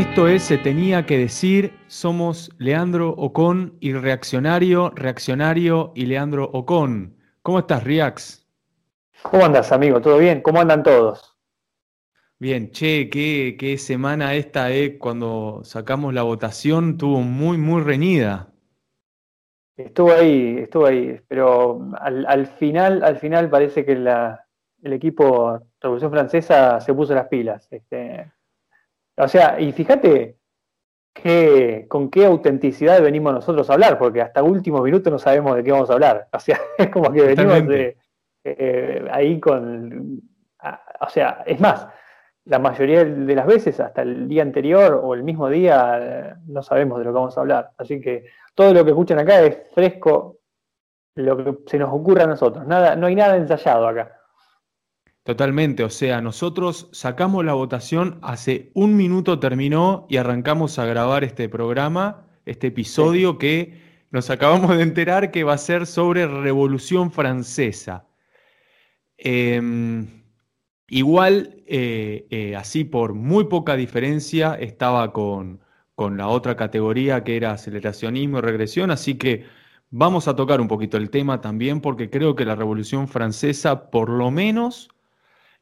Esto es Se tenía que decir, somos Leandro Ocon y Reaccionario, Reaccionario y Leandro Ocon. ¿Cómo estás, Riax? ¿Cómo andas, amigo? ¿Todo bien? ¿Cómo andan todos? Bien, che, qué, qué semana esta, eh, cuando sacamos la votación, tuvo muy, muy reñida. Estuvo ahí, estuvo ahí, pero al, final, al final parece que el equipo Revolución Francesa se puso las pilas. Este, o sea, y fíjate con qué autenticidad venimos nosotros a hablar, porque hasta último minuto no sabemos de qué vamos a hablar. O sea, es como que venimos eh, ahí con... o sea, es más, la mayoría de las veces, hasta el día anterior o el mismo día, no sabemos de lo que vamos a hablar. Así que todo lo que escuchan acá es fresco, lo que se nos ocurre a nosotros. Nada, no hay nada ensayado acá. Totalmente, o sea, nosotros sacamos la votación, hace un minuto terminó y arrancamos a grabar este programa, este episodio que nos acabamos de enterar que va a ser sobre Revolución Francesa. Em, igual, eh, eh, así por muy poca diferencia, estaba con, con la otra categoría que era aceleracionismo y regresión, así que vamos a tocar un poquito el tema también porque creo que la Revolución Francesa, por lo menos,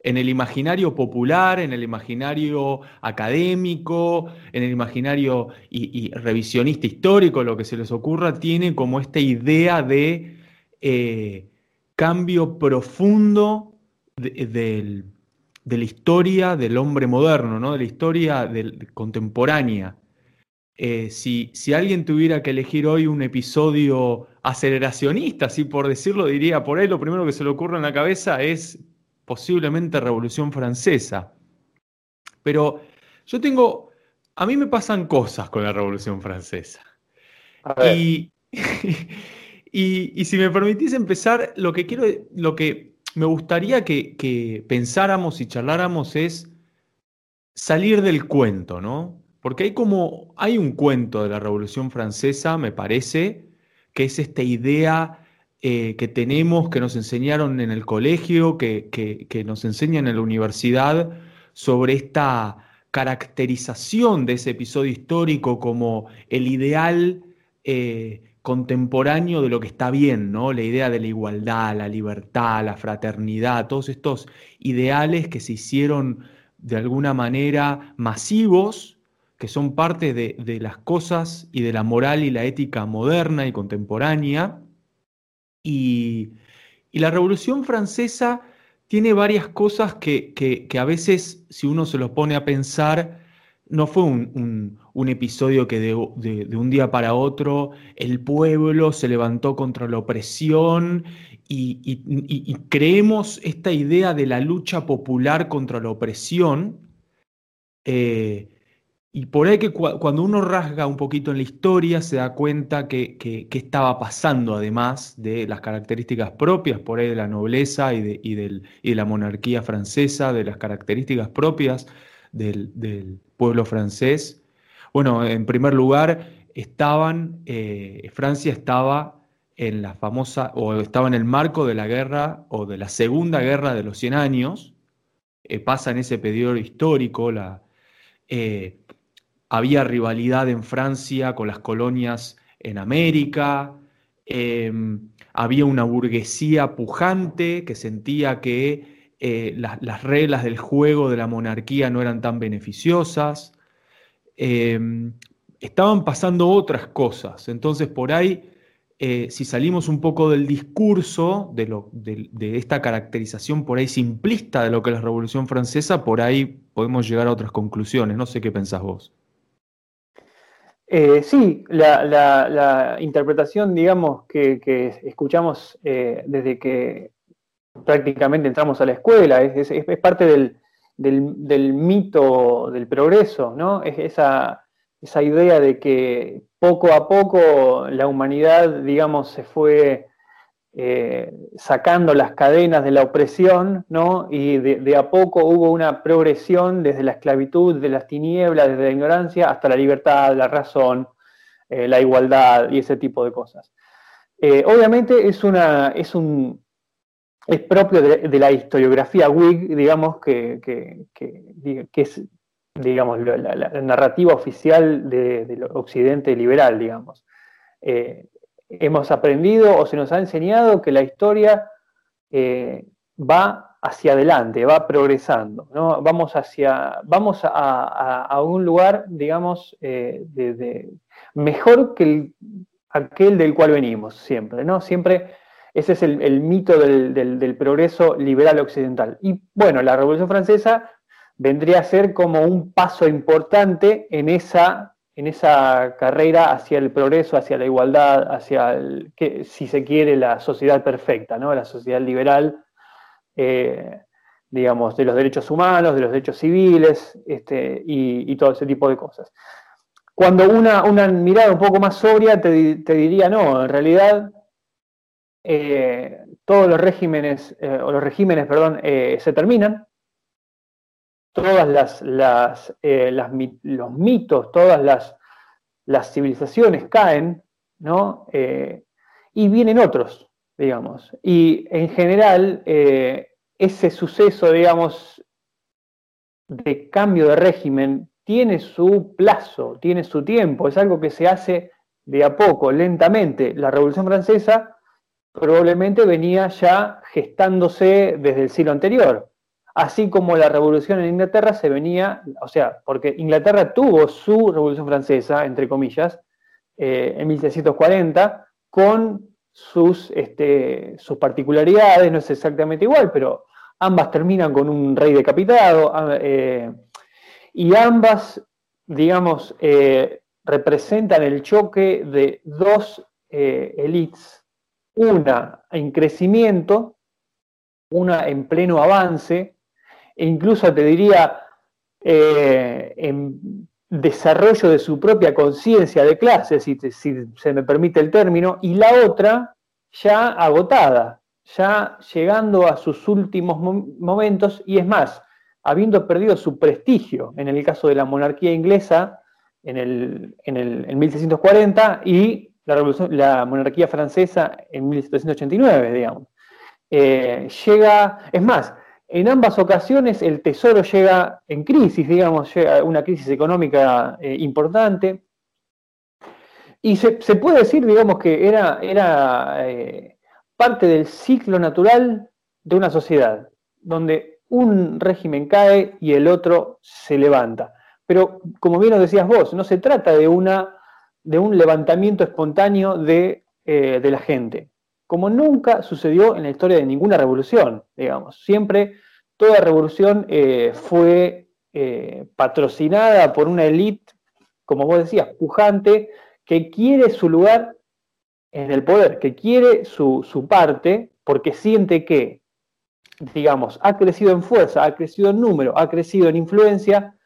en el imaginario popular, en el imaginario académico, en el imaginario y, revisionista histórico, lo que se les ocurra, tiene como esta idea de eh, cambio profundo de, la historia del hombre moderno, ¿no? de la historia contemporánea. Eh, si, si, alguien tuviera que elegir hoy un episodio aceleracionista, así por decirlo, diría por ahí lo primero que se le ocurre en la cabeza es posiblemente Revolución Francesa. Pero yo tengo, a mí me pasan cosas con la Revolución Francesa. Y, y, si me permitís empezar, lo que quiero, lo que me gustaría que, que pensáramos y charláramos es salir del cuento, ¿no? Porque hay como, hay un cuento de la Revolución Francesa, me parece, que es esta idea eh, que tenemos, que nos enseñaron en el colegio, que, nos enseñan en la universidad, sobre esta caracterización de ese episodio histórico como el ideal eh, contemporáneo de lo que está bien, ¿no? La idea de la igualdad, la libertad, la fraternidad, todos estos ideales que se hicieron de alguna manera masivos, que son parte de, de las cosas y de la moral y la ética moderna y contemporánea, y, la Revolución Francesa tiene varias cosas que, a veces, si uno se los pone a pensar, no fue un, episodio que de, un día para otro el pueblo se levantó contra la opresión y, creemos esta idea de la lucha popular contra la opresión. Eh, y por ahí que cuando uno rasga un poquito en la historia se da cuenta que, estaba pasando además de las características propias por ahí de la nobleza y de, la monarquía francesa, de las características propias del, pueblo francés. Bueno, en primer lugar, estaban, eh, Francia estaba en la famosa, o estaba en el marco de la guerra o de la segunda guerra de los 100 años, eh, pasa en ese periodo histórico, eh, había rivalidad en Francia con las colonias en América, em, había una burguesía pujante que sentía que eh, las reglas del juego de la monarquía no eran tan beneficiosas. Em, estaban pasando otras cosas. Entonces, por ahí, eh, si salimos un poco del discurso, de, lo, de, esta caracterización por ahí simplista de lo que es la Revolución Francesa, por ahí podemos llegar a otras conclusiones. No sé qué pensás vos. Eh, sí, la, interpretación, digamos, que, escuchamos eh, desde que prácticamente entramos a la escuela, es, parte del, mito del progreso, ¿no? Es esa, esa, idea de que poco a poco la humanidad, digamos, se fue eh, sacando las cadenas de la opresión, ¿no? Y de, a poco hubo una progresión desde la esclavitud, de las tinieblas, desde la ignorancia, hasta la libertad, la razón, eh, la igualdad y ese tipo de cosas. Eh, obviamente es, una, es, un, es propio de, la historiografía Whig, digamos, que, es digamos, la, narrativa oficial del occidente liberal, digamos hemos aprendido o se nos ha enseñado que la historia eh, va hacia adelante, va progresando, ¿no? Vamos hacia, vamos a, un lugar, digamos, eh, de, mejor que aquel del cual venimos, siempre, ¿no? Siempre ese es el, mito del, progreso liberal occidental. Y bueno, la Revolución Francesa vendría a ser como un paso importante en esa en esa carrera hacia el progreso, hacia la igualdad, hacia, que, si se quiere, la sociedad perfecta, ¿no? la sociedad liberal, eh, digamos, de los derechos humanos, de los derechos civiles este, y, todo ese tipo de cosas. Cuando una mirada un poco más sobria te, diría, no, en realidad eh, todos los regímenes, eh, o los regímenes, perdón, se terminan, todas las, las, eh, los mitos, todas las, las civilizaciones caen, ¿no? Eh, y vienen otros, digamos. Y en general, eh, ese suceso, digamos, de cambio de régimen tiene su plazo, tiene su tiempo, es algo que se hace de a poco, lentamente. La Revolución Francesa probablemente venía ya gestándose desde el siglo anterior. Así como la revolución en Inglaterra se venía, o sea, porque Inglaterra tuvo su revolución francesa, entre comillas, eh, en 1740, con sus, este, sus particularidades, no es exactamente igual, pero ambas terminan con un rey decapitado, eh, y ambas, digamos, eh, representan el choque de dos élites, una en crecimiento, una en pleno avance, e incluso te diría eh, en desarrollo de su propia conciencia de clase, si, se me permite el término, y la otra ya agotada, ya llegando a sus últimos momentos, y es más, habiendo perdido su prestigio, en el caso de la monarquía inglesa en el, en 1640 y la, monarquía francesa en 1789, digamos. Eh, llega, es más, en ambas ocasiones el Tesoro llega en crisis, digamos, llega una crisis económica eh, importante. Y se, puede decir, digamos, que era, era eh, parte del ciclo natural de una sociedad, donde un régimen cae y el otro se levanta. Pero, como bien nos decías vos, no se trata de, una, de un levantamiento espontáneo de, eh, de la gente como nunca sucedió en la historia de ninguna revolución, digamos. Siempre toda revolución eh, fue eh, patrocinada por una élite, como vos decías, pujante, que quiere su lugar en el poder, que quiere su, su parte, porque siente que, digamos, ha crecido en fuerza, ha crecido en número, ha crecido en influencia,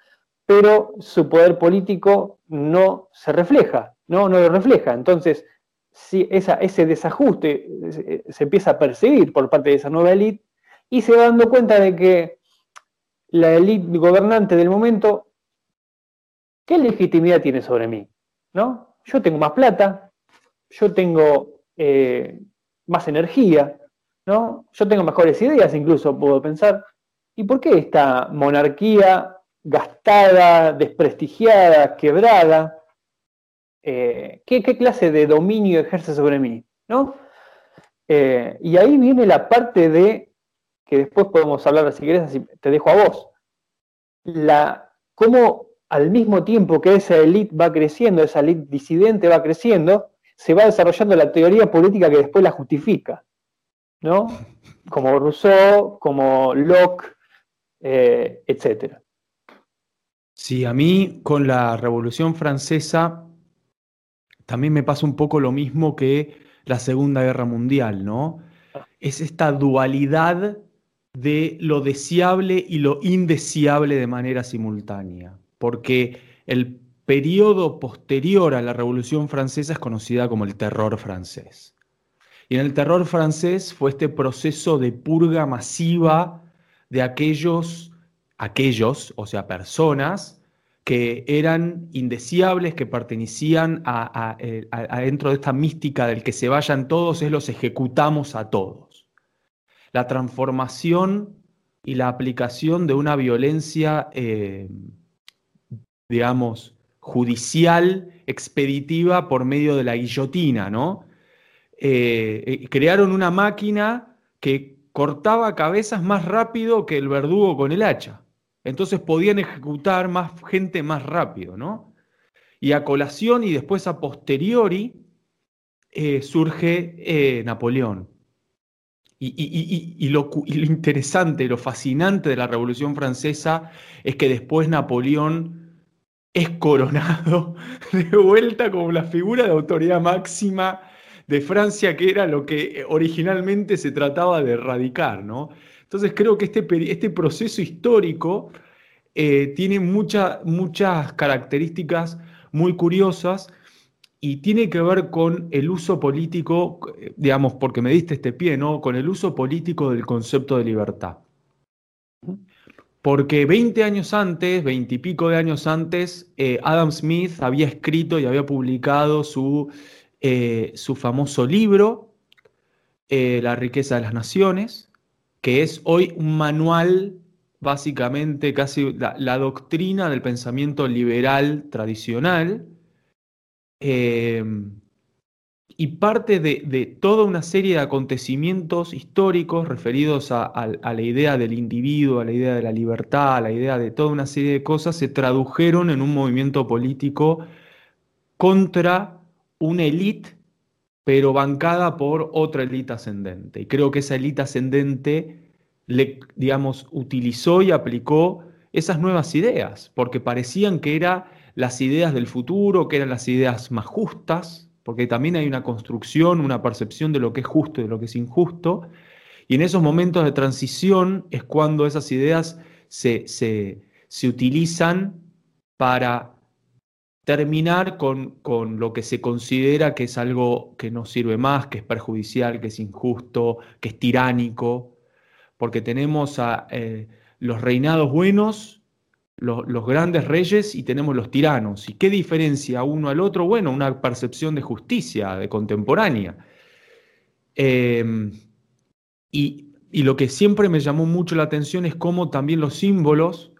pero su poder político no se refleja, no, no lo refleja. Entonces, si ese desajuste se empieza a percibir por parte de esa nueva élite y se va dando cuenta de que la élite gobernante del momento, ¿qué legitimidad tiene sobre mí? ¿No? Yo tengo más plata, yo tengo eh, más energía, ¿no? Yo tengo mejores ideas, incluso puedo pensar. ¿Y por qué esta monarquía gastada, desprestigiada, quebrada, eh, ¿qué, clase de dominio ejerce sobre mí? ¿no? Eh, y ahí viene la parte de, que después podemos hablar, si querés, te dejo a vos, la, cómo al mismo tiempo que esa élite va creciendo, esa élite disidente va creciendo, se va desarrollando la teoría política que después la justifica, ¿no? Como Rousseau, como Locke, eh, etc. Sí, a mí con la Revolución Francesa también me pasa un poco lo mismo que la Segunda Guerra Mundial, ¿no? Es esta dualidad de lo deseable y lo indeseable de manera simultánea, porque el periodo posterior a la Revolución Francesa es conocida como el terror francés. Y en el terror francés fue este proceso de purga masiva de aquellos, aquellos, o sea, personas que eran indeseables, que pertenecían a, dentro de esta mística del que se vayan todos, es los ejecutamos a todos. La transformación y la aplicación de una violencia, eh, digamos, judicial, expeditiva por medio de la guillotina, ¿no? Eh, eh, crearon una máquina que cortaba cabezas más rápido que el verdugo con el hacha. Entonces podían ejecutar más gente más rápido, ¿no? Y a colación y después a posteriori eh, surge eh, Napoleón. Y, lo, interesante, lo fascinante de la Revolución Francesa es que después Napoleón es coronado de vuelta como la figura de autoridad máxima de Francia, que era lo que originalmente se trataba de erradicar, ¿no? Entonces creo que este, este proceso histórico eh, tiene muchas características muy curiosas y tiene que ver con el uso político, digamos, porque me diste este pie, ¿no? Con el uso político del concepto de libertad. Porque 20 años antes, 20 y pico de años antes, eh, Adam Smith había escrito y había publicado su, eh, su famoso libro, La riqueza de las naciones, que es hoy un manual, básicamente casi la, doctrina del pensamiento liberal tradicional, eh, y parte de, toda una serie de acontecimientos históricos referidos a, la idea del individuo, a la idea de la libertad, a la idea de toda una serie de cosas, se tradujeron en un movimiento político contra una élite pero bancada por otra élite ascendente. Y creo que esa élite ascendente, le, digamos, utilizó y aplicó esas nuevas ideas, porque parecían que eran las ideas del futuro, que eran las ideas más justas, porque también hay una construcción, una percepción de lo que es justo y de lo que es injusto, y en esos momentos de transición es cuando esas ideas se, se, se utilizan para terminar con, lo que se considera que es algo que no sirve más, que es perjudicial, que es injusto, que es tiránico, porque tenemos a eh, los reinados buenos, los, grandes reyes y tenemos los tiranos. ¿Y qué diferencia uno al otro? Bueno, una percepción de justicia, de contemporánea. Em, y, y lo que siempre me llamó mucho la atención es cómo también los símbolos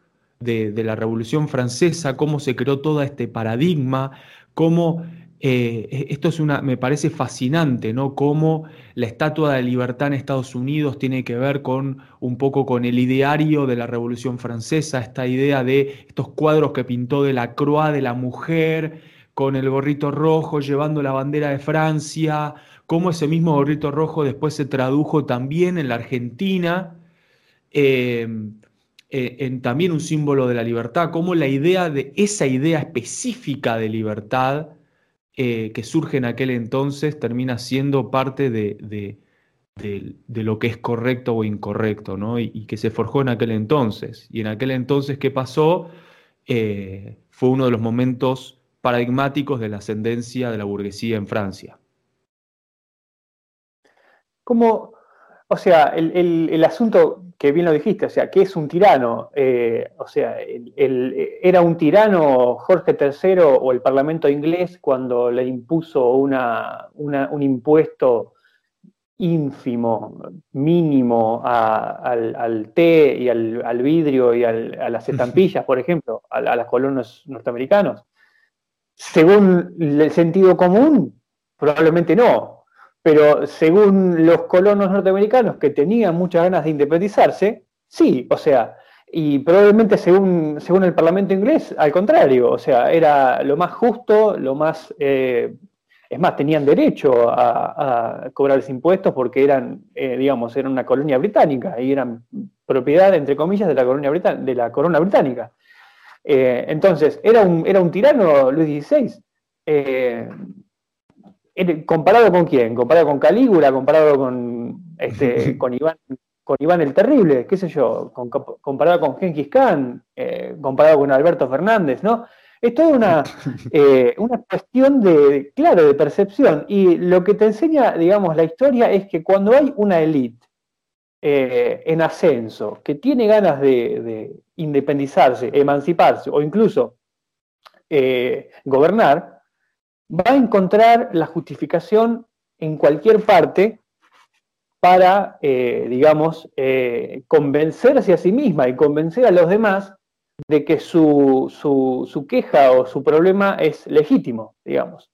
de, la Revolución Francesa, cómo se creó todo este paradigma, cómo eh, e, esto es una, me parece fascinante, ¿no? Cómo la Estatua de Libertad en Estados Unidos tiene que ver con un poco con el ideario de la Revolución Francesa, esta idea de estos cuadros que pintó de la Croix de la mujer, con el gorrito rojo llevando la bandera de Francia, cómo ese mismo gorrito rojo después se tradujo también en la Argentina. Eh, eh, en también un símbolo de la libertad, como la idea de esa idea específica de libertad eh, que surge en aquel entonces termina siendo parte de, lo que es correcto o incorrecto, ¿no? Y, que se forjó en aquel entonces. Y en aquel entonces, ¿qué pasó? Eh, fue uno de los momentos paradigmáticos de la ascendencia de la burguesía en Francia. ¿Cómo, o sea, el, asunto que bien lo dijiste, o sea, ¿qué es un tirano? Eh, o sea, ¿era un tirano Jorge III o el Parlamento inglés cuando le impuso un impuesto ínfimo, mínimo al, té y al, vidrio y a las estampillas, por ejemplo, a, a las colonos norteamericanos? Según el sentido común, probablemente no, pero según los colonos norteamericanos que tenían muchas ganas de independizarse, sí, o sea, y probablemente según, según el Parlamento inglés, al contrario, o sea, era lo más justo, lo más... Eh, es más, tenían derecho a, los impuestos porque eran, eh, digamos, eran una colonia británica y eran propiedad, entre comillas, de la, colonia de la corona británica. Eh, entonces, ¿era un, ¿era un tirano Luis XVI? ¿Comparado con quién? ¿Comparado con Calígula? ¿Comparado con, este, con, Iván, con Iván el Terrible? ¿Qué sé yo? ¿Comparado con Genghis Khan? Eh, ¿Comparado con Alberto Fernández? ¿no? Es toda una, eh, una cuestión de, claro, de percepción. Y lo que te enseña, digamos, la historia es que cuando hay una élite eh, en ascenso, que tiene ganas de, independizarse, emanciparse o incluso gobernar, va a encontrar la justificación en cualquier parte para, digamos, convencerse a sí misma y convencer a los demás de que su, su, queja o su problema es legítimo, digamos.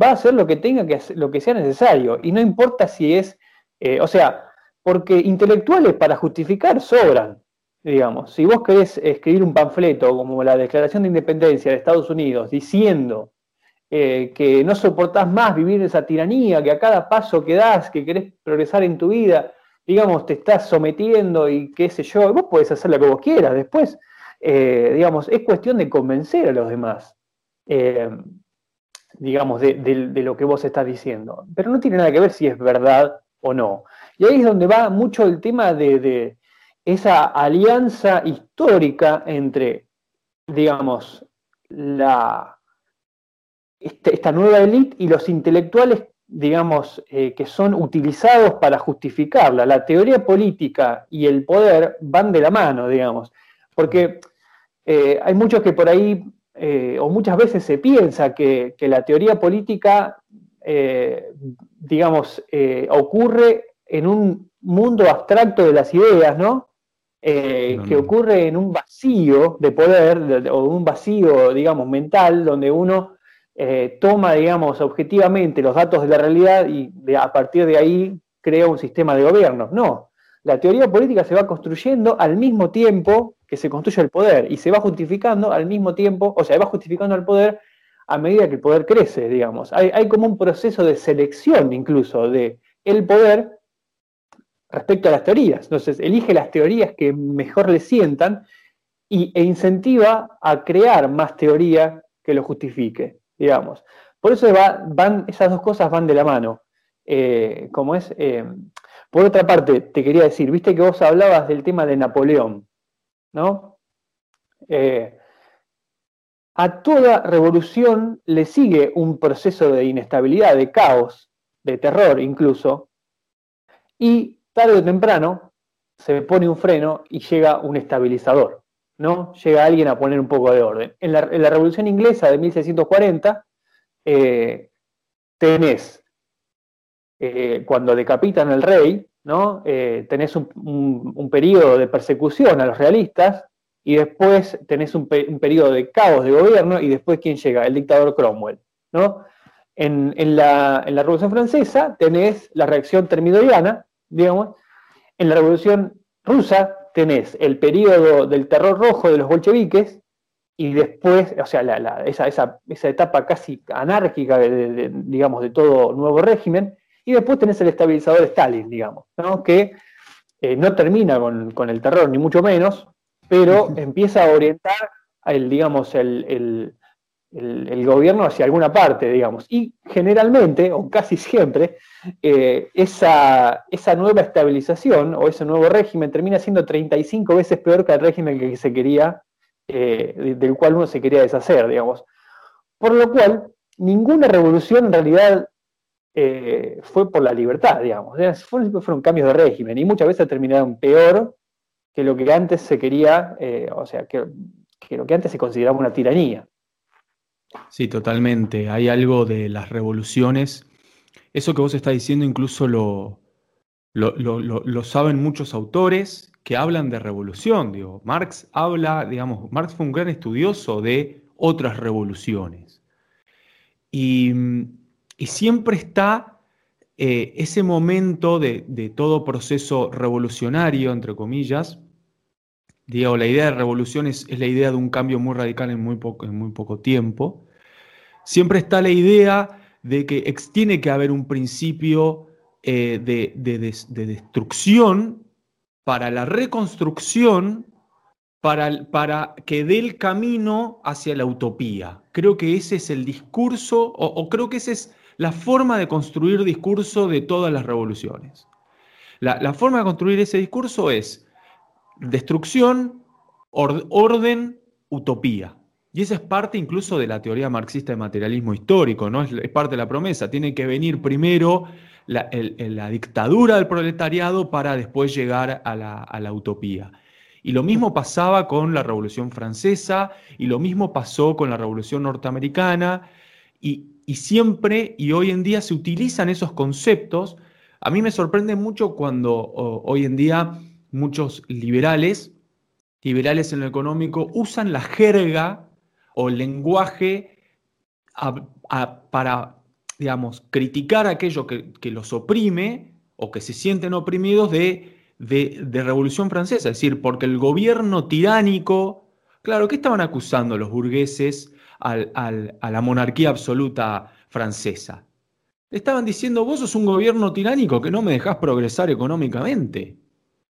Va a hacer lo que tenga que hacer, lo que sea necesario, y no importa si es, eh, o sea, porque intelectuales para justificar sobran, digamos. Si vos querés escribir un panfleto como la Declaración de Independencia de Estados Unidos diciendo eh, que no soportás más vivir esa tiranía, que a cada paso que das, que querés progresar en tu vida, digamos, te estás sometiendo y qué sé yo, vos podés hacer lo que vos quieras después eh, digamos, es cuestión de convencer a los demás, eh, digamos, de, lo que vos estás diciendo. Pero no tiene nada que ver si es verdad o no. Y ahí es donde va mucho el tema de, esa alianza histórica entre, digamos, la, esta, nueva élite y los intelectuales digamos, eh, que son utilizados para justificarla. La teoría política y el poder van de la mano, digamos, porque eh, hay muchos que por ahí, eh, o muchas veces se piensa que, la teoría política, digamos, ocurre en un mundo abstracto de las ideas, ¿no? que ocurre en un vacío de poder o un vacío, digamos, mental, donde uno toma, digamos, objetivamente los datos de la realidad y a partir de ahí crea un sistema de gobierno. No, la teoría política se va construyendo al mismo tiempo que se construye el poder y se va justificando al mismo tiempo, o sea, va justificando el poder a medida que el poder crece, digamos. Hay, como un proceso de selección incluso de poder respecto a las teorías. Entonces, elige las teorías que mejor le sientan y, e incentiva a crear más teoría que lo justifique, digamos. Por eso van, esas dos cosas van de la mano. Eh, como es, eh, por otra parte, te quería decir, viste que vos hablabas del tema de Napoleón. ¿no? Eh, a toda revolución le sigue un proceso de inestabilidad, de caos, de terror incluso, y tarde o temprano se pone un freno y llega un estabilizador, ¿no? Llega alguien a poner un poco de orden. En la, Revolución Inglesa de 1640 eh, tenés, eh, cuando decapitan al rey, ¿no? Eh, tenés un, periodo de persecución a los realistas y después tenés un, periodo de caos de gobierno y después ¿quién llega? El dictador Cromwell, ¿no? En, la, Revolución Francesa tenés la reacción termidoriana, digamos, en la Revolución Rusa tenés el periodo del terror rojo de los bolcheviques y después, o sea, esa, etapa casi anárquica, digamos, de todo nuevo régimen, y después tenés el estabilizador Stalin, digamos, que eh, no termina con, el terror, ni mucho menos, pero empieza a orientar el, digamos, el, gobierno hacia alguna parte, digamos. Y generalmente, o casi siempre, eh, esa, esa, nueva estabilización o ese nuevo régimen termina siendo 35 veces peor que el régimen que se quería, eh, del cual uno se quería deshacer, digamos. Por lo cual, ninguna revolución en realidad eh, fue por la libertad, digamos. Fueron, cambios de régimen y muchas veces terminaron peor que lo que antes se quería, o sea, que, lo que antes se consideraba una tiranía. Sí, totalmente. Hay algo de las revoluciones. Eso que vos estás diciendo incluso lo, lo, saben muchos autores que hablan de revolución. Marx habla, digamos, Marx fue un gran estudioso de otras revoluciones. Y y siempre está eh, ese momento de, todo proceso revolucionario, entre comillas. Digo, la idea de revolución es, la idea de un cambio muy radical en muy poco, tiempo. Siempre está la idea de que tiene que haber un principio eh, de, destrucción para la reconstrucción, para, para, que dé el camino hacia la utopía. Creo que ese es el discurso, o creo que ese es la forma de construir discurso de todas las revoluciones. La, forma de construir ese discurso es destrucción, orden, utopía. Y esa es parte incluso de la teoría marxista de materialismo histórico, ¿no? Es, parte de la promesa. Tiene que venir primero la, dictadura del proletariado para después llegar a la, utopía. Y lo mismo pasaba con la Revolución Francesa, y lo mismo pasó con la Revolución Norteamericana, y, y siempre y hoy en día se utilizan esos conceptos. A mí me sorprende mucho cuando hoy en día muchos liberales, liberales en lo económico, usan la jerga o el lenguaje para, digamos, criticar aquello que, los oprime o que se sienten oprimidos de, de, Revolución Francesa. Es decir, porque el gobierno tiránico, claro, ¿qué estaban acusando los burgueses a la monarquía absoluta francesa? estaban diciendo, vos sos un gobierno tiránico que no me dejás progresar económicamente.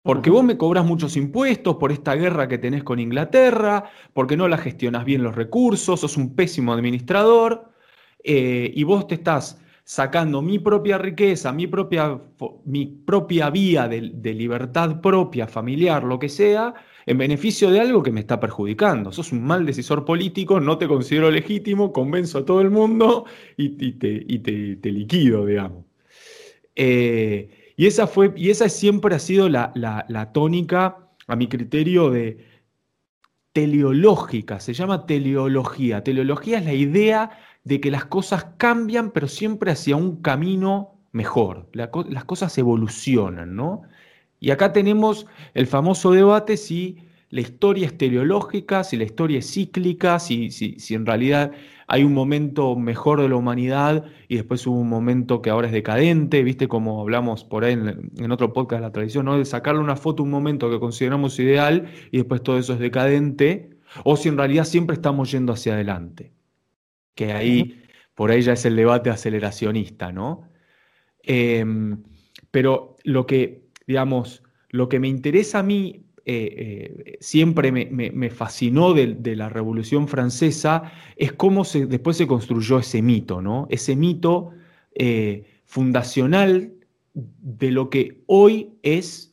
Porque vos me cobras muchos impuestos por esta guerra que tenés con Inglaterra, porque no la gestionás bien los recursos, sos un pésimo administrador, eh, y vos te estás sacando mi propia riqueza, mi propia, mi propia vía de, libertad propia, familiar, lo que sea, en beneficio de algo que me está perjudicando. Sos un mal decisor político, no te considero legítimo, convenzo a todo el mundo y, te, te, liquido, digamos. Eh, y esa, fue, y esa siempre ha sido la, tónica, a mi criterio, de teleológica. Se llama teleología. Teleología es la idea de que las cosas cambian, pero siempre hacia un camino mejor. las cosas evolucionan, ¿no? Y acá tenemos el famoso debate si la historia es teleológica, si la historia es cíclica, si, si, si en realidad hay un momento mejor de la humanidad y después hubo un momento que ahora es decadente, viste como hablamos por ahí en, otro podcast de la tradición, ¿no? de sacarle una foto un momento que consideramos ideal y después todo eso es decadente, o si en realidad siempre estamos yendo hacia adelante, que ahí, por ahí ya es el debate aceleracionista, ¿no? Em, pero lo que, digamos, lo que me interesa a mí eh, eh, siempre me, fascinó de, la Revolución Francesa es cómo después se construyó ese mito, ¿no? Ese mito eh, fundacional de lo que hoy es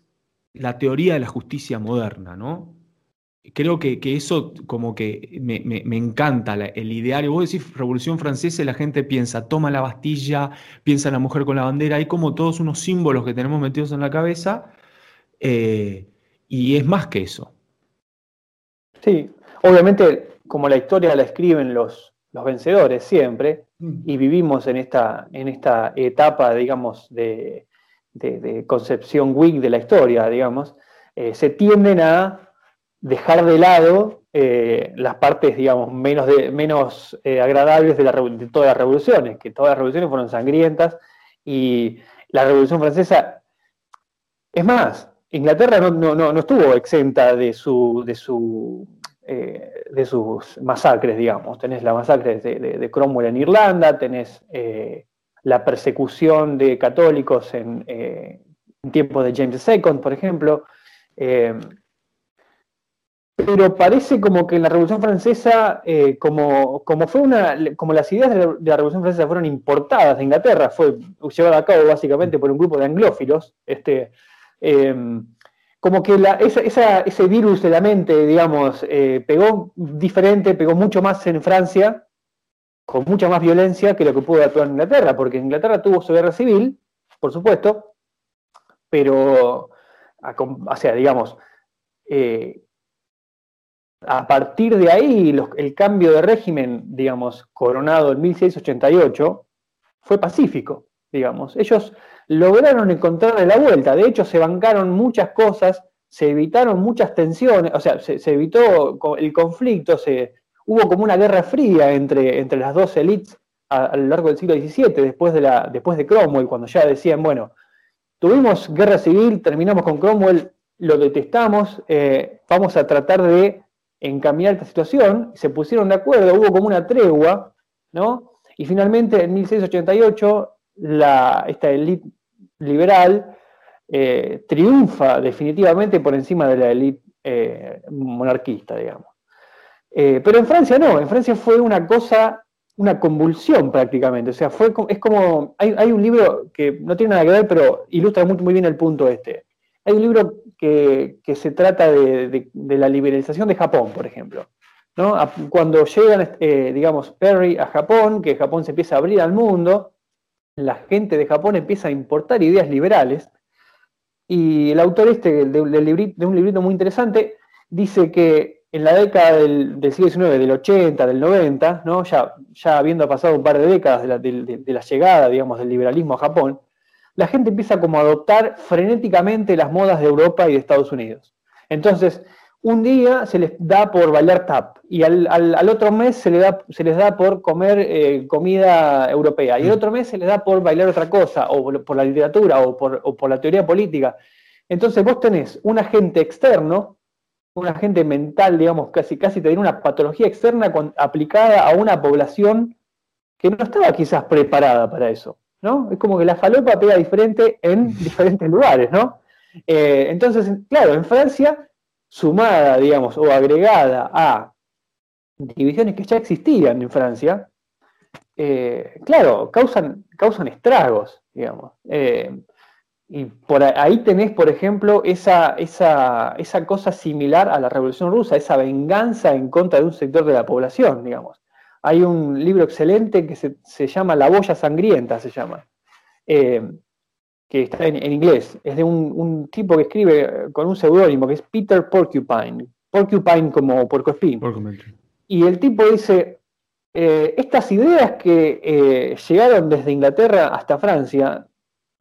la teoría de la justicia moderna, ¿no? Creo que, eso como que me, encanta, el ideario. Vos decís Revolución Francesa y la gente piensa, toma la Bastilla, piensa en la mujer con la bandera, hay como todos unos símbolos que tenemos metidos en la cabeza. Y es más que eso. Sí, obviamente como la historia la escriben los, los vencedores siempre, mm. y vivimos en esta, en esta etapa, digamos, de, concepción weak de la historia, digamos, eh, se tienden a dejar de lado eh, las partes, digamos, menos, de, menos eh, agradables de, la, de todas las revoluciones, que todas las revoluciones fueron sangrientas, y la Revolución Francesa, es más, Inglaterra no, estuvo exenta de, su, de, su, eh, de sus masacres, digamos. Tenés la masacre de, Cromwell en Irlanda, tenés eh, la persecución de católicos en, eh, tiempos de James II, por ejemplo. pero parece como que en la Revolución Francesa, como, como, fue una, como las ideas de la, Revolución Francesa fueron importadas de Inglaterra, fue llevada a cabo básicamente por un grupo de anglófilos, este, Em, como que ese virus de la mente, digamos, eh, pegó diferente, pegó mucho más en Francia, con mucha más violencia que lo que pudo actuar en Inglaterra, porque Inglaterra tuvo su guerra civil, por supuesto, pero, o sea, digamos, eh, a partir de ahí, el cambio de régimen, digamos, coronado en 1688, fue pacífico, digamos. Ellos lograron encontrarle la vuelta. De hecho, se bancaron muchas cosas, se evitaron muchas tensiones, o sea, se, evitó el conflicto, se, hubo como una guerra fría entre, entre las dos élites a, lo largo del siglo XVII, después de, la, después de Cromwell, cuando ya decían, bueno, tuvimos guerra civil, terminamos con Cromwell, lo detestamos, eh, vamos a tratar de encaminar esta situación, se pusieron de acuerdo, hubo como una tregua, ¿no? Y finalmente en 1688 la, esta élite liberal eh, triunfa definitivamente por encima de la élite eh, monarquista, digamos. Eh, pero en Francia no, en Francia fue una cosa, una convulsión prácticamente. O sea, fue, es como, hay, un libro que no tiene nada que ver, pero ilustra muy, bien el punto este. Hay un libro que, se trata de, la liberalización de Japón, por ejemplo. ¿no? Cuando llegan, digamos, Perry a Japón, que Japón se empieza a abrir al mundo, la gente de Japón empieza a importar ideas liberales. Y el autor este de, de un librito muy interesante dice que en la década del, siglo XIX, del 80, del 90, ¿no? ya, ya habiendo pasado un par de décadas de la, de la llegada, digamos, del liberalismo a Japón, la gente empieza como a adoptar frenéticamente las modas de Europa y de Estados Unidos. Entonces, un día se les da por bailar tap y al, otro mes se, da, se, les da por comer eh, comida europea y el mm. otro mes se les da por bailar otra cosa o por la literatura o por, la teoría política. Entonces vos tenés un agente externo, un agente mental, digamos, casi, casi tener una patología externa aplicada a una población que no estaba quizás preparada para eso. ¿no? Es como que la falopa pega diferente en diferentes lugares, ¿no? Eh, entonces, claro, en Francia, sumada, digamos, o agregada a divisiones que ya existían en Francia, eh, claro, causan, causan estragos, digamos. Eh, y por ahí tenés, por ejemplo, esa, esa, esa, cosa similar a la Revolución Rusa, esa venganza en contra de un sector de la población, digamos. Hay un libro excelente que se, llama La boya sangrienta, se llama, eh, que está en, inglés. Es de un, tipo que escribe con un seudónimo, que es Peter Porcupine. Porcupine como porcoespín. Y el tipo dice, eh, estas ideas que eh, llegaron desde Inglaterra hasta Francia,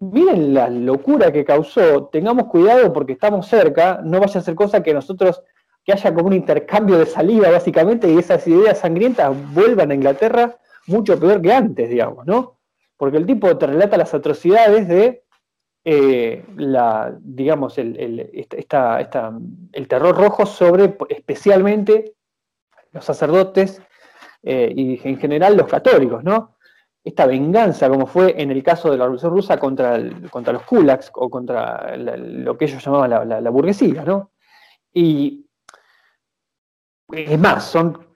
miren la locura que causó, tengamos cuidado porque estamos cerca, no vaya a ser cosa que nosotros que haya como un intercambio de saliva, básicamente, y esas ideas sangrientas vuelvan a Inglaterra mucho peor que antes, digamos, ¿no? Porque el tipo te relata las atrocidades de eh, digamos, el, terror rojo sobre especialmente los sacerdotes eh, y en general los católicos. Esta venganza, como fue en el caso de la Revolución Rusa contra, los kulaks o contra lo que ellos llamaban la, burguesía. Y es más, son,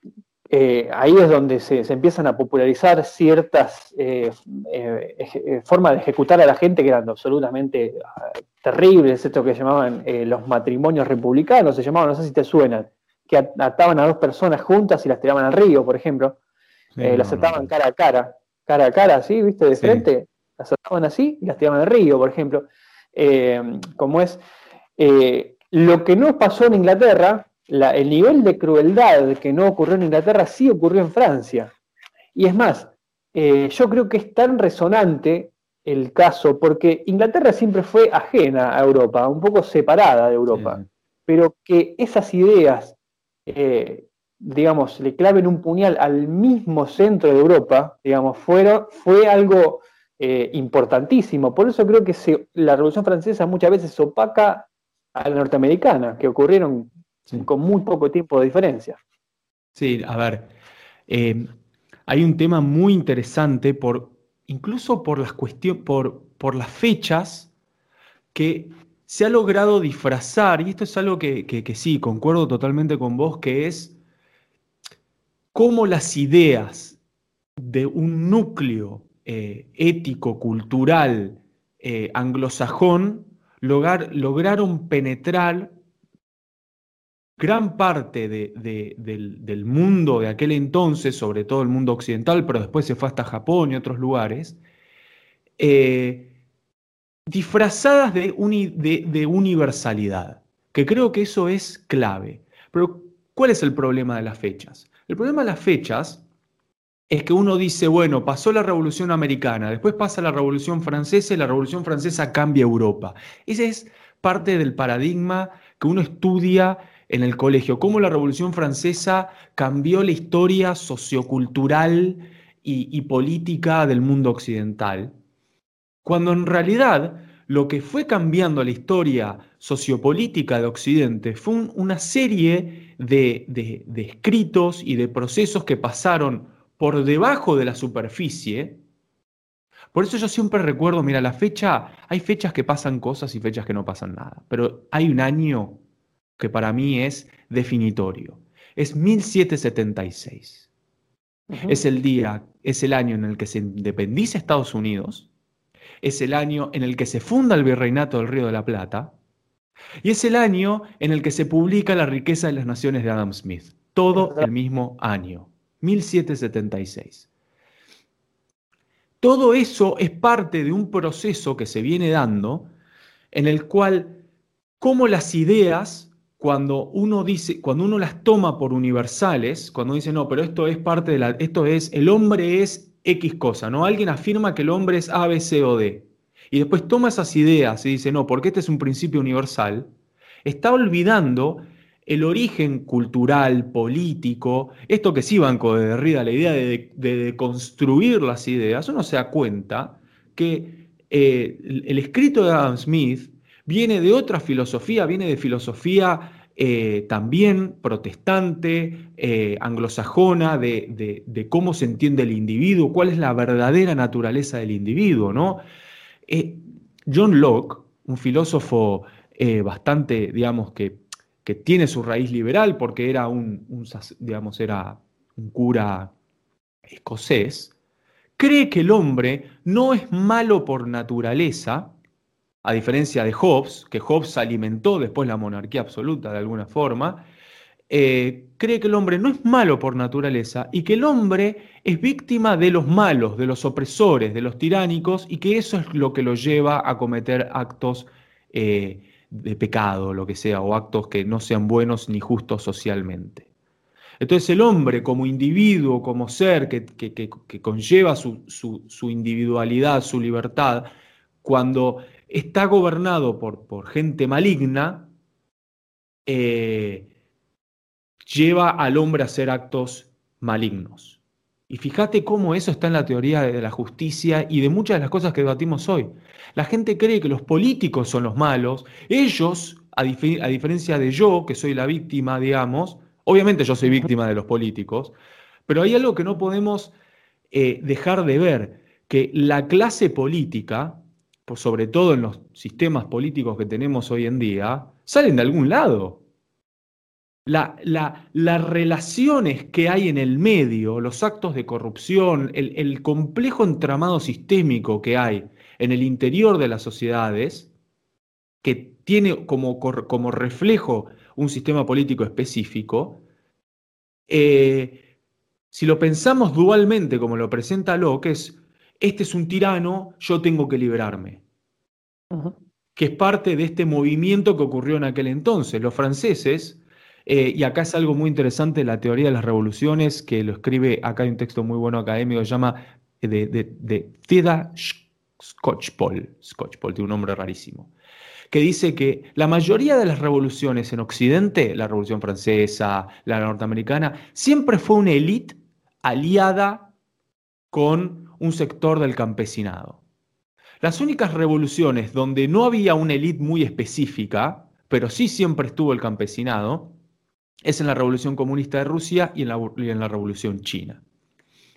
eh, ahí es donde se, empiezan a popularizar ciertas eh, eh, formas de ejecutar a la gente que eran absolutamente ah, terribles, esto que llamaban los matrimonios republicanos, se llamaban, no sé si te suenan, que ataban a dos personas juntas y las tiraban al río, por ejemplo, las ataban cara a cara, cara a cara, así, viste, de frente, las ataban así y las tiraban al río, por ejemplo. como es, lo que no pasó en Inglaterra, el nivel de crueldad que no ocurrió en Inglaterra sí ocurrió en Francia. Y es más, eh, yo creo que es tan resonante el caso, porque Inglaterra siempre fue ajena a Europa, un poco separada de Europa, pero que esas ideas, eh, digamos, le claven un puñal al mismo centro de Europa, digamos, fueron, fue algo eh, importantísimo. Por eso creo que la Revolución Francesa muchas veces opaca a la norteamericana, que ocurrieron con muy poco tiempo de diferencia. Sí, a ver, eh, hay un tema muy interesante por, incluso por las cuestiones, por, por las fechas que se ha logrado disfrazar, y esto es algo que, sí, concuerdo totalmente con vos, que es cómo las ideas de un núcleo eh, ético, cultural, eh, anglosajón, lograron penetrar gran parte del, mundo de aquel entonces, sobre todo el mundo occidental, pero después se fue hasta Japón y otros lugares, eh, disfrazadas de, de, universalidad, que creo que eso es clave. Pero, ¿cuál es el problema de las fechas? El problema de las fechas es que uno dice, bueno, pasó la Revolución Americana, después pasa la Revolución Francesa y la Revolución Francesa cambia Europa. Ese es parte del paradigma que uno estudia en el colegio, cómo la Revolución Francesa cambió la historia sociocultural y, política del mundo occidental, cuando en realidad lo que fue cambiando la historia sociopolítica de Occidente fue una serie de, escritos y de procesos que pasaron por debajo de la superficie. Por eso yo siempre recuerdo, mira, la fecha, hay fechas que pasan cosas y fechas que no pasan nada, pero hay un año que para mí es definitorio. Es 1776. Es el día, es el año en el que se independiza Estados Unidos, es el año en el que se funda el Virreinato del Río de la Plata, y es el año en el que se publica La riqueza de las naciones de Adam Smith. todo el mismo año, 1776. Todo eso es parte de un proceso que se viene dando en el cual, como las ideas, cuando uno dice, cuando uno las toma por universales, cuando dice, no, pero esto es parte de la, esto es, el hombre es X cosa, ¿no? Alguien afirma que el hombre es A, B, C o D. Y después toma esas ideas y dice, no, porque este es un principio universal, está olvidando el origen cultural, político, esto que sí banco de Derrida, la idea de, construir las ideas, uno se da cuenta que eh, el, escrito de Adam Smith viene de otra filosofía, viene de filosofía eh, también protestante, eh, anglosajona, de, de, cómo se entiende el individuo, cuál es la verdadera naturaleza del individuo. ¿no? John Locke, un filósofo bastante, digamos, que que tiene su raíz liberal porque era un, digamos, era un cura escocés, cree que el hombre no es malo por naturaleza, a diferencia de Hobbes, que Hobbes alimentó después la monarquía absoluta de alguna forma, eh, cree que el hombre no es malo por naturaleza y que el hombre es víctima de los malos, de los opresores, de los tiránicos, y que eso es lo que lo lleva a cometer actos eh, de pecado, lo que sea, o actos que no sean buenos ni justos socialmente. Entonces el hombre como individuo, como ser que, conlleva su, individualidad, su libertad, cuando está gobernado por, por gente maligna, eh, lleva al hombre a hacer actos malignos. Y fíjate cómo eso está en la teoría de la justicia y de muchas de las cosas que debatimos hoy. La gente cree que los políticos son los malos. Ellos, a, diferencia de yo, que soy la víctima, digamos, obviamente yo soy víctima de los políticos, pero hay algo que no podemos eh, dejar de ver, que la clase política, sobre todo en los sistemas políticos que tenemos hoy en día, salen de algún lado. las relaciones que hay en el medio, los actos de corrupción, el complejo entramado sistémico que hay en el interior de las sociedades, que tiene como, como reflejo un sistema político específico, eh, si lo pensamos dualmente como lo presenta Locke, es, este es un tirano, yo tengo que liberarme. Que es parte de este movimiento que ocurrió en aquel entonces. Los franceses, eh, y acá es algo muy interesante, la teoría de las revoluciones, que lo escribe, acá hay un texto muy bueno académico, se llama eh, de, de, de Scotchpole, Scotchpole tiene un nombre rarísimo, que dice que la mayoría de las revoluciones en Occidente, la Revolución Francesa, la norteamericana, siempre fue una élite aliada con un sector del campesinado. Las únicas revoluciones donde no había una élite muy específica, pero sí siempre estuvo el campesinado, es en la Revolución Comunista de Rusia y en la, Revolución China.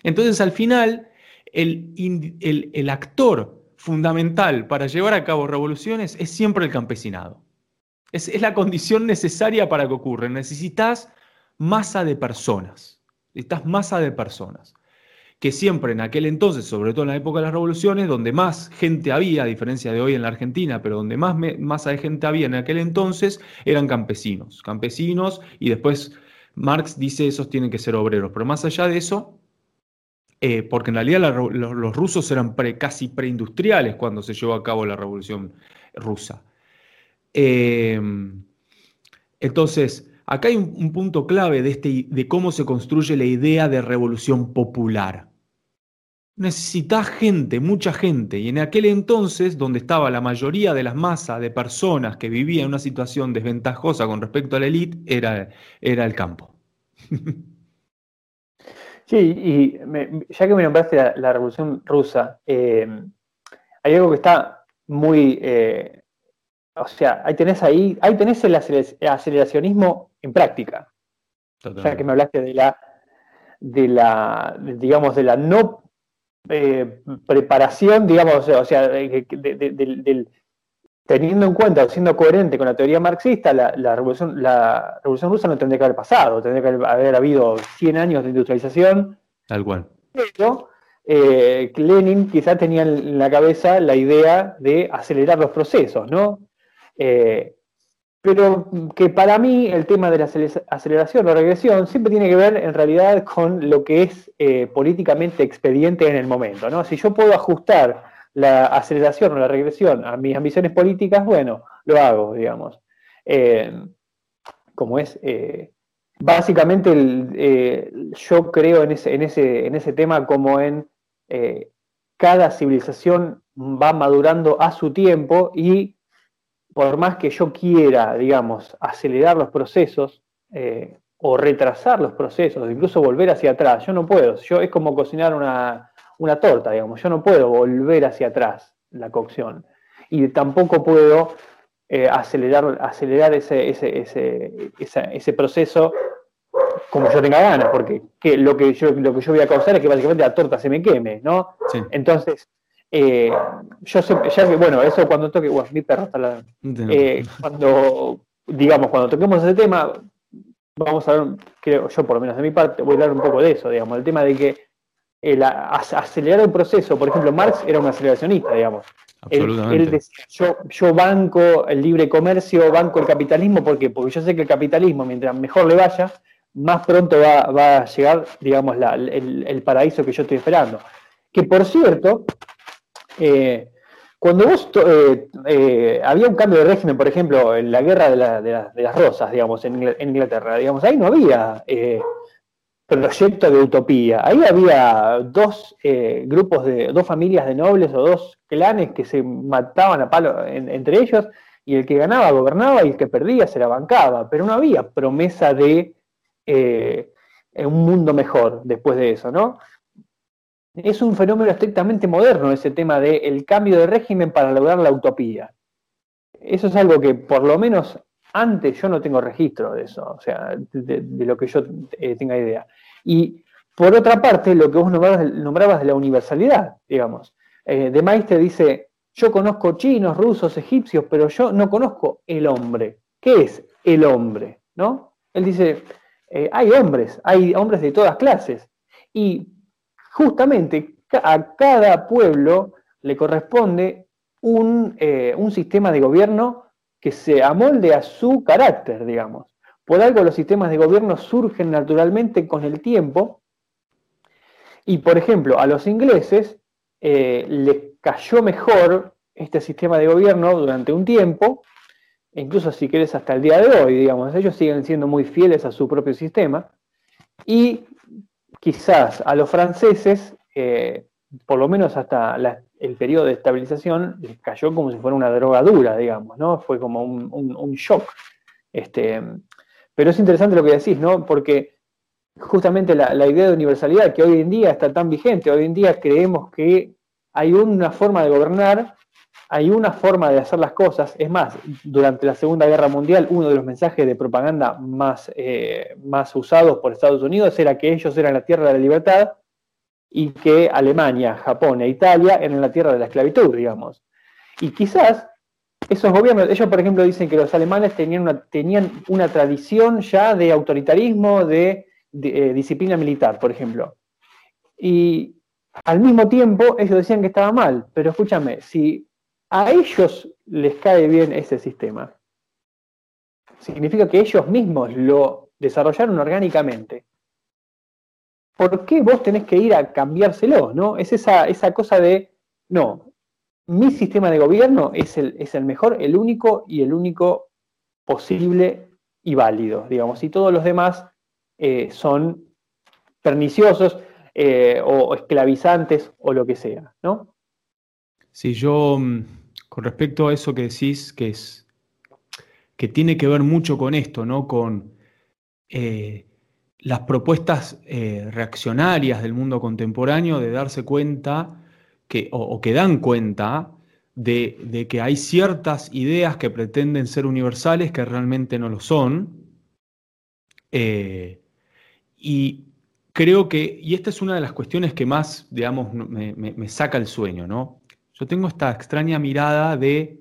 Entonces, al final, el, actor fundamental para llevar a cabo revoluciones es siempre el campesinado. Es, es, la condición necesaria para que ocurra. Necesitas masa de personas. Necesitas masa de personas. Que siempre en aquel entonces, sobre todo en la época de las revoluciones, donde más gente había, a diferencia de hoy en la Argentina, pero donde más masa de gente había en aquel entonces, eran campesinos. Campesinos y después Marx dice esos tienen que ser obreros. Pero más allá de eso, eh, porque en realidad los, rusos eran casi preindustriales cuando se llevó a cabo la revolución rusa. Em, entonces, acá hay un, punto clave este, de cómo se construye la idea de revolución popular. Necesita gente, mucha gente, y en aquel entonces, donde estaba la mayoría de las masas de personas que vivían en una situación desventajosa con respecto a la élite, era, era el campo. Sí, y ya que me nombraste la, Revolución Rusa, eh, hay algo que está muy... Eh, o sea, ahí tenés ahí, ahí tenés el aceleracionismo en práctica. Ya que me hablaste de la, de la, digamos, de la no eh, preparación, digamos, o sea, teniendo en cuenta, siendo coherente con la teoría marxista, la, revolución, la revolución rusa no tendría que haber pasado, tendría que haber habido 100 años de industrialización. Tal cual. Pero eh, Lenin quizás tenía en la cabeza la idea de acelerar los procesos, ¿no? Eh, pero que para mí el tema de la aceleración o regresión siempre tiene que ver en realidad con lo que es eh, políticamente expediente en el momento. ¿no? Si yo puedo ajustar la aceleración o la regresión a mis ambiciones políticas, bueno, lo hago, digamos. Eh, como es, eh, básicamente yo creo en ese, en, ese, en ese tema como en cada civilización va madurando a su tiempo y por más que yo quiera, digamos, acelerar los procesos eh, o retrasar los procesos, incluso volver hacia atrás, yo no puedo. Yo, es como cocinar una, torta, digamos, yo no puedo volver hacia atrás la cocción. Y tampoco puedo eh, acelerar, acelerar ese, ese, proceso como yo tenga ganas, porque lo, que yo, lo que yo voy a causar es que básicamente la torta se me queme, ¿no? Entonces, eh, yo sé, ya que, bueno, eso cuando toque, bueno, mi perro está la, eh, cuando, digamos, cuando toquemos ese tema, vamos a ver, creo yo por lo menos de mi parte, voy a hablar un poco de eso, digamos, el tema de que el acelerar el proceso, por ejemplo, Marx era un aceleracionista, digamos. Él, decía, yo, yo banco el libre comercio, banco el capitalismo, ¿por qué? Porque yo sé que el capitalismo, mientras mejor le vaya, más pronto va, a llegar, digamos, el, el, paraíso que yo estoy esperando. Que por cierto, eh, cuando vos eh, eh, había un cambio de régimen, por ejemplo, en la guerra de, las rosas, digamos, en, Inglaterra, digamos, ahí no había proyecto de utopía. Ahí había dos grupos de, dos familias de nobles o dos clanes que se mataban a palo entre ellos, y el que ganaba gobernaba y el que perdía se la bancaba, pero no había promesa de un mundo mejor después de eso, ¿no? Es un fenómeno estrictamente moderno ese tema del cambio de régimen para lograr la utopía. Eso es algo que por lo menos antes yo no tengo registro de eso, o sea, de, lo que yo eh, tenga idea. Y por otra parte, lo que vos nombrabas, de la universalidad, digamos. Eh, de Maistre dice, yo conozco chinos, rusos, egipcios, pero yo no conozco el hombre. ¿Qué es el hombre? ¿No? Él dice, eh, hay hombres, hay hombres de todas clases. Y justamente a cada pueblo le corresponde eh, un, sistema de gobierno que se amolde a su carácter, digamos. Por algo los sistemas de gobierno surgen naturalmente con el tiempo. Y, por ejemplo, a los ingleses eh, les cayó mejor este sistema de gobierno durante un tiempo, e incluso si quieres hasta el día de hoy, digamos, ellos siguen siendo muy fieles a su propio sistema, y quizás a los franceses, eh, por lo menos hasta el periodo de estabilización, les cayó como si fuera una drogadura, digamos, ¿no? Fue como un, shock. Este, pero es interesante lo que decís, ¿no? Porque justamente la, idea de universalidad que hoy en día está tan vigente, hoy en día creemos que hay una forma de gobernar, hay una forma de hacer las cosas. Es más, durante la Segunda Guerra Mundial, uno de los mensajes de propaganda más, eh, más usados por Estados Unidos era que ellos eran la tierra de la libertad y que Alemania, Japón e Italia eran la tierra de la esclavitud, digamos. Y quizás esos gobiernos, ellos por ejemplo dicen que los alemanes tenían una, tenían una tradición ya de autoritarismo, de, eh, disciplina militar, por ejemplo. Y al mismo tiempo ellos decían que estaba mal, pero escúchame, si a ellos les cae bien ese sistema, significa que ellos mismos lo desarrollaron orgánicamente. ¿Por qué vos tenés que ir a cambiárselo? ¿no? Es esa, esa cosa de, no, mi sistema de gobierno es el, es el mejor, el único y el único posible y válido, digamos, y todos los demás eh, son perniciosos eh, o esclavizantes o lo que sea, ¿no? Si yo, mm, con respecto a eso que decís, que es que tiene que ver mucho con esto, ¿no? Con eh, las propuestas eh, reaccionarias del mundo contemporáneo de darse cuenta que, o, que dan cuenta de, que hay ciertas ideas que pretenden ser universales que realmente no lo son. Eh, y creo que, y esta es una de las cuestiones que más, digamos, me, saca el sueño, ¿no? Yo tengo esta extraña mirada de,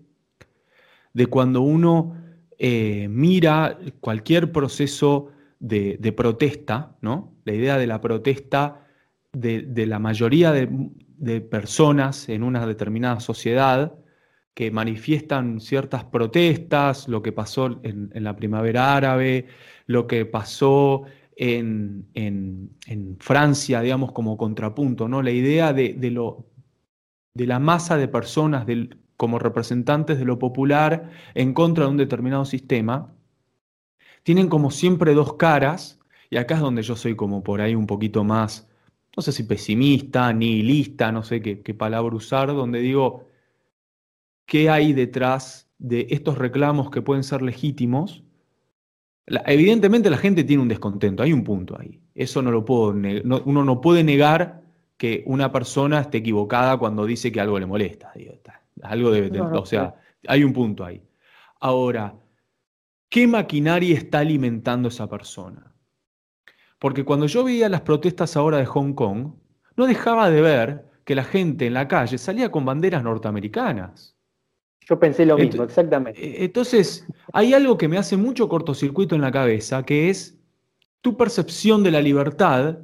de cuando uno eh, mira cualquier proceso de, protesta, ¿no? La idea de la protesta de, la mayoría de, personas en una determinada sociedad, que manifiestan ciertas protestas, lo que pasó en, la primavera árabe, lo que pasó en, Francia, digamos, como contrapunto, ¿no? La idea de, lo, de la masa de personas como representantes de lo popular en contra de un determinado sistema, tienen como siempre dos caras, y acá es donde yo soy como por ahí un poquito más, no sé si pesimista, nihilista, no sé qué, palabra usar, donde digo, ¿qué hay detrás de estos reclamos que pueden ser legítimos? evidentemente la gente tiene un descontento, hay un punto ahí. Eso no lo puedo uno no puede negar que una persona esté equivocada cuando dice que algo le molesta. algo de, o sea, hay un punto ahí. Ahora, ¿qué maquinaria está alimentando esa persona? Porque cuando yo veía las protestas ahora de Hong Kong, no dejaba de ver que la gente en la calle salía con banderas norteamericanas. Yo pensé lo mismo, exactamente. Eh, entonces, hay algo que me hace mucho cortocircuito en la cabeza, que es tu percepción de la libertad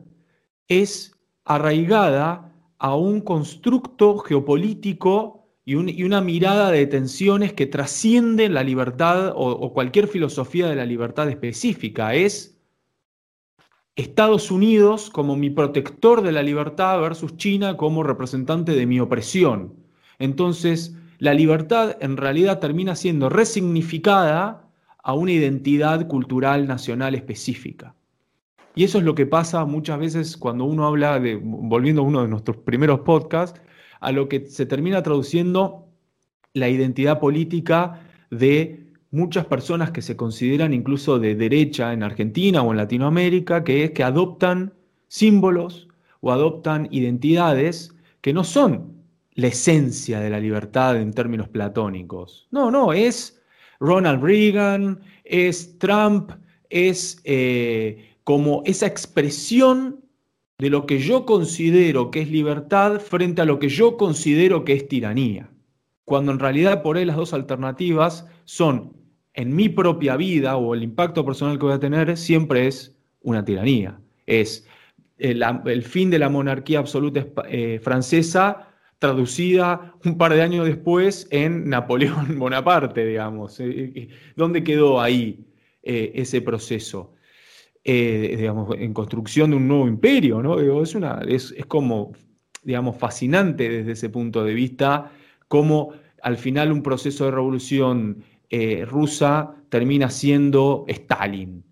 es arraigada a un constructo geopolítico y, una mirada de tensiones que trasciende la libertad o cualquier filosofía de la libertad específica. Es Estados Unidos como mi protector de la libertad versus China como representante de mi opresión. Entonces, la libertad en realidad termina siendo resignificada a una identidad cultural nacional específica. Y eso es lo que pasa muchas veces cuando uno habla de, volviendo a uno de nuestros primeros podcasts, a lo que se termina traduciendo la identidad política de muchas personas que se consideran incluso de derecha en Argentina o en Latinoamérica, que es que adoptan símbolos o adoptan identidades que no son la esencia de la libertad en términos platónicos. No, no, es Ronald Reagan, es Trump, es eh, como esa expresión de lo que yo considero que es libertad frente a lo que yo considero que es tiranía. Cuando en realidad por ahí las dos alternativas son en mi propia vida o el impacto personal que voy a tener siempre es una tiranía. Es el, fin de la monarquía absoluta eh, francesa traducida un par de años después en Napoleón Bonaparte, digamos. Eh, eh, ¿Dónde quedó ahí eh, ese proceso? Digamos, en construcción de un nuevo imperio, ¿no? Es, una, es, como, digamos, fascinante desde ese punto de vista, cómo al final un proceso de revolución rusa termina siendo Stalin,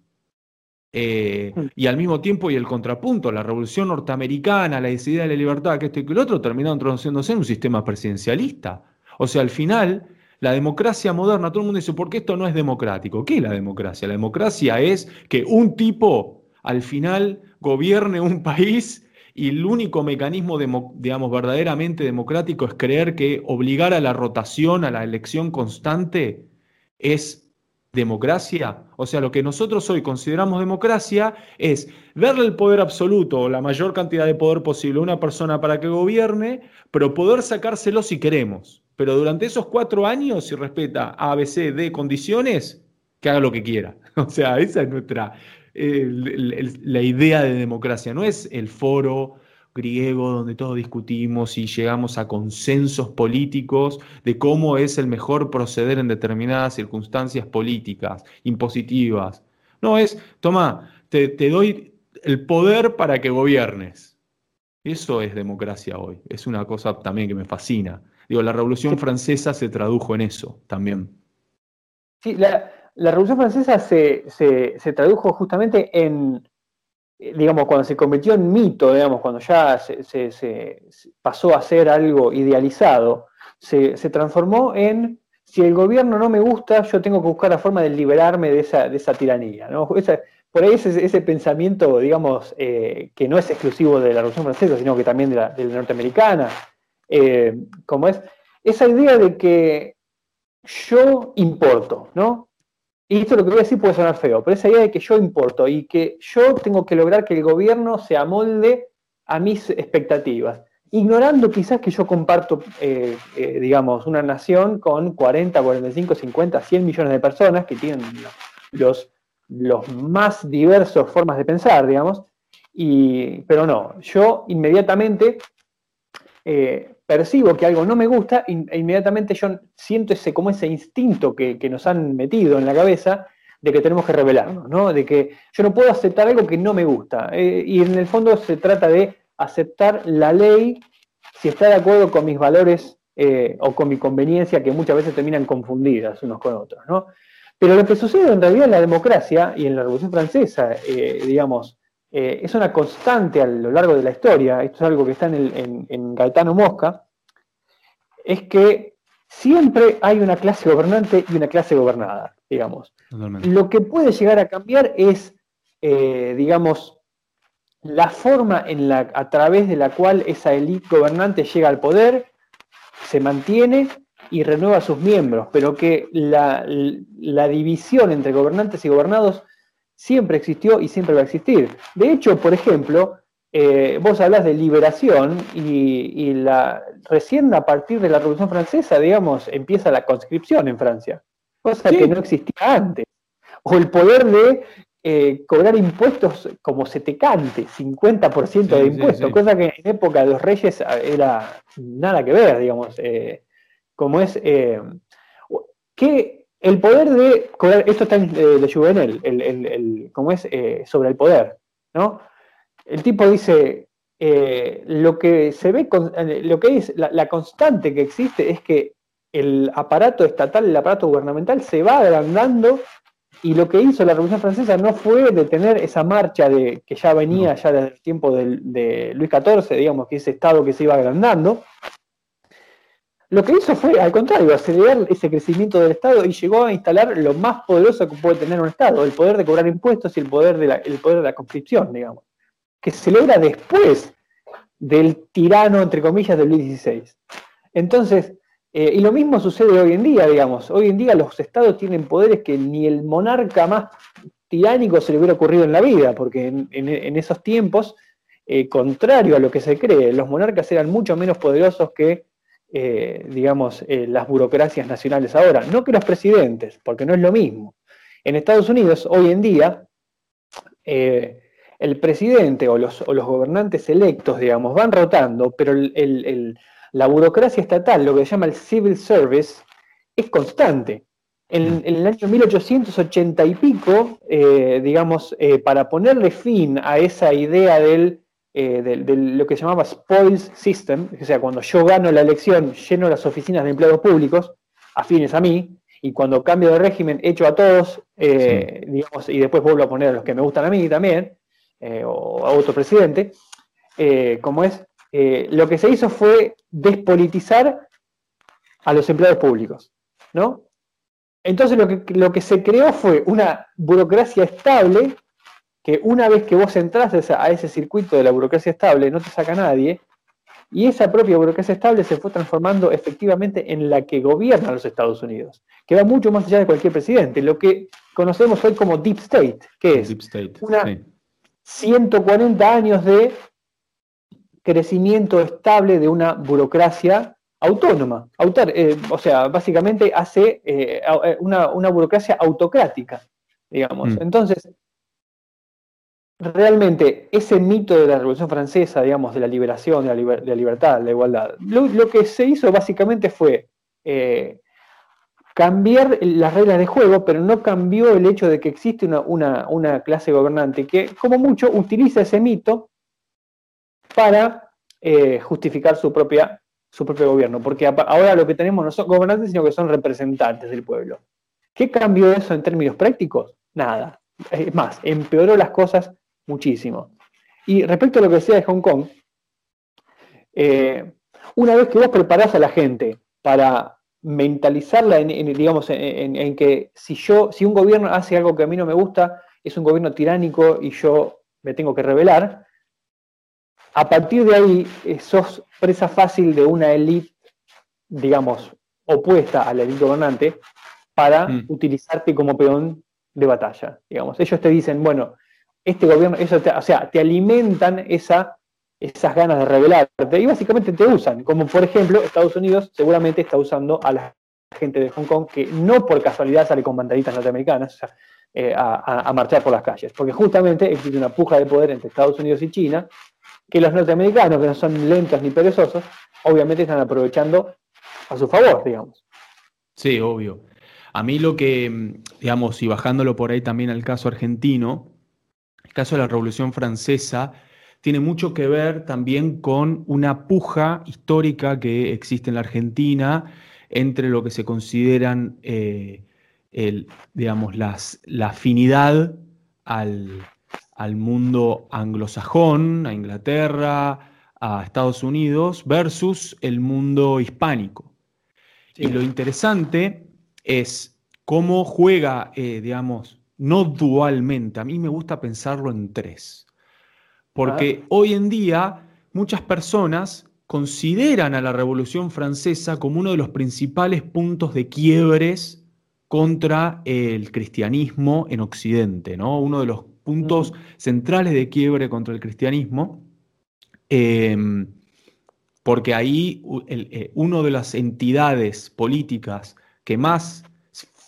eh, mm. y al mismo tiempo, y el contrapunto, la revolución norteamericana, la idea de la libertad, que esto y que el otro, terminaron introduciéndose en un sistema presidencialista. O sea, al final, la democracia moderna, todo el mundo dice, ¿por qué esto no es democrático? ¿Qué es la democracia? La democracia es que un tipo al final gobierne un país y el único mecanismo, digamos, verdaderamente democrático es creer que obligar a la rotación, a la elección constante, es democracia, o sea, lo que nosotros hoy consideramos democracia es darle el poder absoluto o la mayor cantidad de poder posible a una persona para que gobierne, pero poder sacárselo si queremos. Pero durante esos cuatro años, si respeta A, B, C, D condiciones, que haga lo que quiera. O sea, esa es nuestra, la idea de democracia, no es el foro griego donde todos discutimos y llegamos a consensos políticos de cómo es el mejor proceder en determinadas circunstancias políticas, impositivas. No, es, toma, te, doy el poder para que gobiernes. Eso es democracia hoy. Es una cosa también que me fascina. Digo, la Revolución Francesa se tradujo en eso también. Sí, la, Revolución Francesa se tradujo justamente en, eh, digamos, cuando se convirtió en mito, digamos, cuando ya se, pasó a ser algo idealizado, se, transformó en, si el gobierno no me gusta, yo tengo que buscar la forma de liberarme de esa, de esa tiranía. ¿no? por ahí ese, ese pensamiento, digamos, eh, que no es exclusivo de la Revolución Francesa, sino que también de la, norteamericana, eh, como es esa idea de que yo importo, ¿no? y esto lo que voy a decir puede sonar feo, pero esa idea de que yo importo y que yo tengo que lograr que el gobierno se amolde a mis expectativas, ignorando quizás que yo comparto, eh, eh, digamos, una nación con 40, 45, 50, 100 millones de personas que tienen los, los más diversos formas de pensar, digamos, y, pero no, yo inmediatamente eh, percibo que algo no me gusta, e inmediatamente yo siento ese, como ese instinto que, nos han metido en la cabeza de que tenemos que revelarnos, ¿no? De que yo no puedo aceptar algo que no me gusta. Eh, y en el fondo se trata de aceptar la ley si está de acuerdo con mis valores eh, o con mi conveniencia, que muchas veces terminan confundidas unos con otros, ¿no? Pero lo que sucede en realidad en la democracia y en la Revolución Francesa, digamos, eh, es una constante a lo largo de la historia, esto es algo que está en, en, Gaetano Mosca, es que siempre hay una clase gobernante y una clase gobernada, digamos. Lo que puede llegar a cambiar es, eh, digamos, la forma en la, a través de la cual esa élite gobernante llega al poder, se mantiene y renueva a sus miembros, pero que la, la división entre gobernantes y gobernados siempre existió y siempre va a existir. De hecho, por ejemplo, eh, vos hablas de liberación y, la, recién a partir de la Revolución Francesa, digamos, empieza la conscripción en Francia, cosa que no existía antes. O el poder de eh, cobrar impuestos como se te cante, 50% de impuestos, cosa que en época de los reyes era nada que ver, digamos, eh, como es... ¿qué, el poder de esto está en eh, de Juvenel, el, el, como es eh, sobre el poder, ¿no? El tipo dice, eh, lo que se ve, lo que es la, constante que existe es que el aparato estatal, el aparato gubernamental se va agrandando y lo que hizo la Revolución Francesa no fue detener esa marcha de, que ya venía ya desde el tiempo de, de Luis XIV, digamos, que ese Estado que se iba agrandando, lo que hizo fue, al contrario, acelerar ese crecimiento del Estado y llegó a instalar lo más poderoso que puede tener un Estado, el poder de cobrar impuestos y el poder de la, poder de la conscripción, digamos, que se logra después del tirano, entre comillas, de Luis XVI. Entonces, eh, y lo mismo sucede hoy en día, digamos. Hoy en día los estados tienen poderes que ni el monarca más tiránico se le hubiera ocurrido en la vida, porque en, esos tiempos, eh, contrario a lo que se cree, los monarcas eran mucho menos poderosos que eh, digamos, eh, las burocracias nacionales ahora, no que los presidentes, porque no es lo mismo. En Estados Unidos, hoy en día, eh, el presidente o los, gobernantes electos, digamos, van rotando, pero la burocracia estatal, lo que se llama el civil service, es constante. En, en el año 1880 y pico, digamos, para ponerle fin a esa idea del eh, de, lo que se llamaba spoils system, o sea, cuando yo gano la elección, lleno las oficinas de empleados públicos, afines a mí, y cuando cambio de régimen, echo a todos, eh, digamos, y después vuelvo a poner a los que me gustan a mí también, eh, o a otro presidente, como es, lo que se hizo fue despolitizar a los empleados públicos, ¿no? Entonces lo que, lo que se creó fue una burocracia estable que una vez que vos entras a ese circuito de la burocracia estable, no te saca nadie, y esa propia burocracia estable se fue transformando efectivamente en la que gobierna los Estados Unidos, que va mucho más allá de cualquier presidente, lo que conocemos hoy como Deep State, que es una 140 años de crecimiento estable de una burocracia autónoma, eh, o sea, básicamente hace eh, eh, una, burocracia autocrática, digamos. Mm. Entonces, realmente ese mito de la Revolución Francesa, digamos, de la liberación, de la, libertad, de la igualdad, lo, que se hizo básicamente fue eh, cambiar las reglas de juego, pero no cambió el hecho de que existe una, clase gobernante que, como mucho, utiliza ese mito para eh, justificar su, propia, su propio gobierno, porque ahora lo que tenemos no son gobernantes, sino que son representantes del pueblo. ¿Qué cambió eso en términos prácticos? Nada. Es más, empeoró las cosas muchísimo. Y respecto a lo que decía de Hong Kong, eh, una vez que vos preparás a la gente para mentalizarla en, digamos, en, que si yo, si un gobierno hace algo que a mí no me gusta, es un gobierno tiránico y yo me tengo que rebelar, a partir de ahí eh, sos presa fácil de una élite, digamos, opuesta a la élite gobernante, para mm. utilizarte como peón de batalla. Digamos. Ellos te dicen, bueno, este gobierno, eso o sea, te alimentan esa, esas ganas de rebelarte y básicamente te usan, como por ejemplo Estados Unidos seguramente está usando a la gente de Hong Kong que no por casualidad sale con banderitas norteamericanas eh, a, marchar por las calles, porque justamente existe una puja de poder entre Estados Unidos y China que los norteamericanos, que no son lentos ni perezosos, obviamente están aprovechando a su favor, digamos. Sí, obvio. A mí lo que, digamos, y bajándolo por ahí también al caso argentino, caso de la Revolución Francesa tiene mucho que ver también con una puja histórica que existe en la Argentina entre lo que se consideran, eh, el, digamos, las, la afinidad al, al mundo anglosajón, a Inglaterra, a Estados Unidos, versus el mundo hispánico. Y lo interesante es cómo juega, eh, digamos, no dualmente, a mí me gusta pensarlo en tres, porque ah. hoy en día muchas personas consideran a la Revolución Francesa como uno de los principales puntos de quiebres contra el cristianismo en Occidente, ¿no? Uno de los puntos centrales de quiebre contra el cristianismo, em, porque ahí eh, una de las entidades políticas que más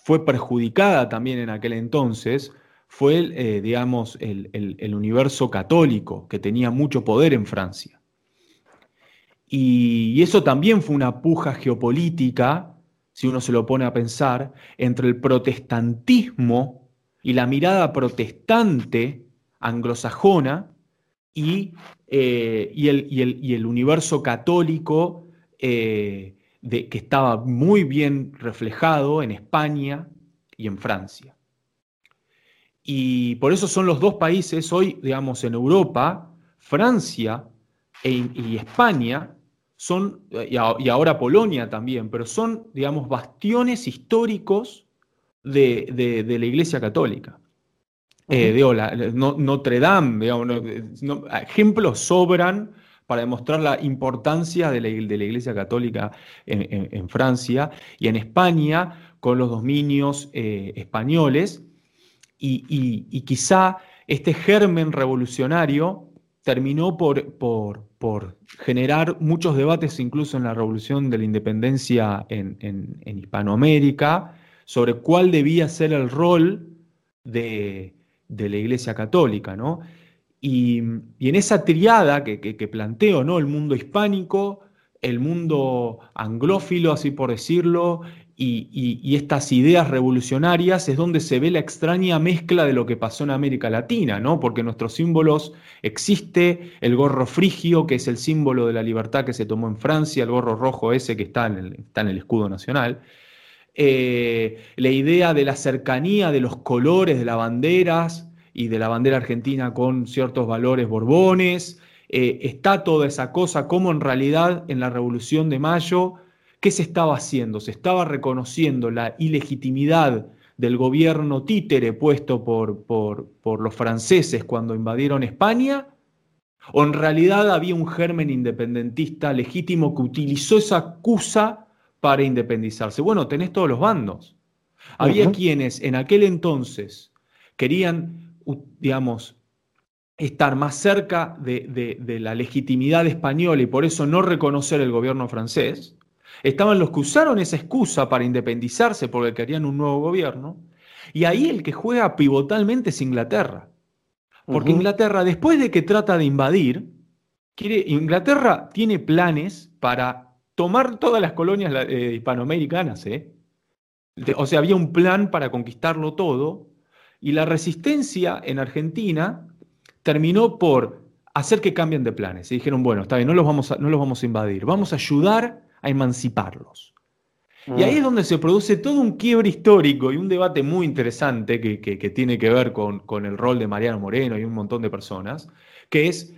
fue perjudicada también en aquel entonces fue, eh, digamos, el, universo católico, que tenía mucho poder en Francia. y eso también fue una puja geopolítica, si uno se lo pone a pensar, entre el protestantismo y la mirada protestante anglosajona y, eh, y, el, universo católico eh, de, que estaba muy bien reflejado en España y en Francia. Y por eso son los dos países hoy, digamos, en Europa, Francia e, y España, son, y ahora Polonia también, pero son, digamos, bastiones históricos de, la Iglesia Católica. Eh, Notre Dame, ejemplos sobran para demostrar la importancia de la, Iglesia Católica en, Francia y en España con los dominios eh, españoles. Y, quizá este germen revolucionario terminó por, generar muchos debates incluso en la revolución de la independencia en, en Hispanoamérica, sobre cuál debía ser el rol de, la Iglesia Católica, ¿no? Y, en esa triada que, planteo, ¿no? El mundo hispánico, el mundo anglófilo, así por decirlo, y, estas ideas revolucionarias es donde se ve la extraña mezcla de lo que pasó en América Latina, ¿no? Porque nuestros símbolos existe el gorro frigio, que es el símbolo de la libertad que se tomó en Francia, el gorro rojo ese que está está en el escudo nacional. Eh, la idea de la cercanía de los colores de las banderas y de la bandera argentina con ciertos valores borbones. Eh, está toda esa cosa, como en realidad en la Revolución de Mayo, ¿qué se estaba haciendo? Se estaba reconociendo la ilegitimidad del gobierno títere puesto por, por, por los franceses cuando invadieron España, o en realidad había un germen independentista legítimo que utilizó esa acusa para independizarse. Bueno, tenés todos los bandos. Había quienes en aquel entonces querían, digamos, estar más cerca de, la legitimidad española y por eso no reconocer el gobierno francés. Estaban los que usaron esa excusa para independizarse porque querían un nuevo gobierno. Y ahí el que juega pivotalmente es Inglaterra. Porque Inglaterra, después de que trata de invadir, quiere, Inglaterra tiene planes para tomar todas las colonias eh, hispanoamericanas, ¿eh? o sea, había un plan para conquistarlo todo, y la resistencia en Argentina terminó por hacer que cambien de planes. Y dijeron, bueno, está bien, no los vamos a, no los vamos a invadir, vamos a ayudar a emanciparlos. Y ahí es donde se produce todo un quiebre histórico y un debate muy interesante que, tiene que ver con, el rol de Mariano Moreno y un montón de personas, que es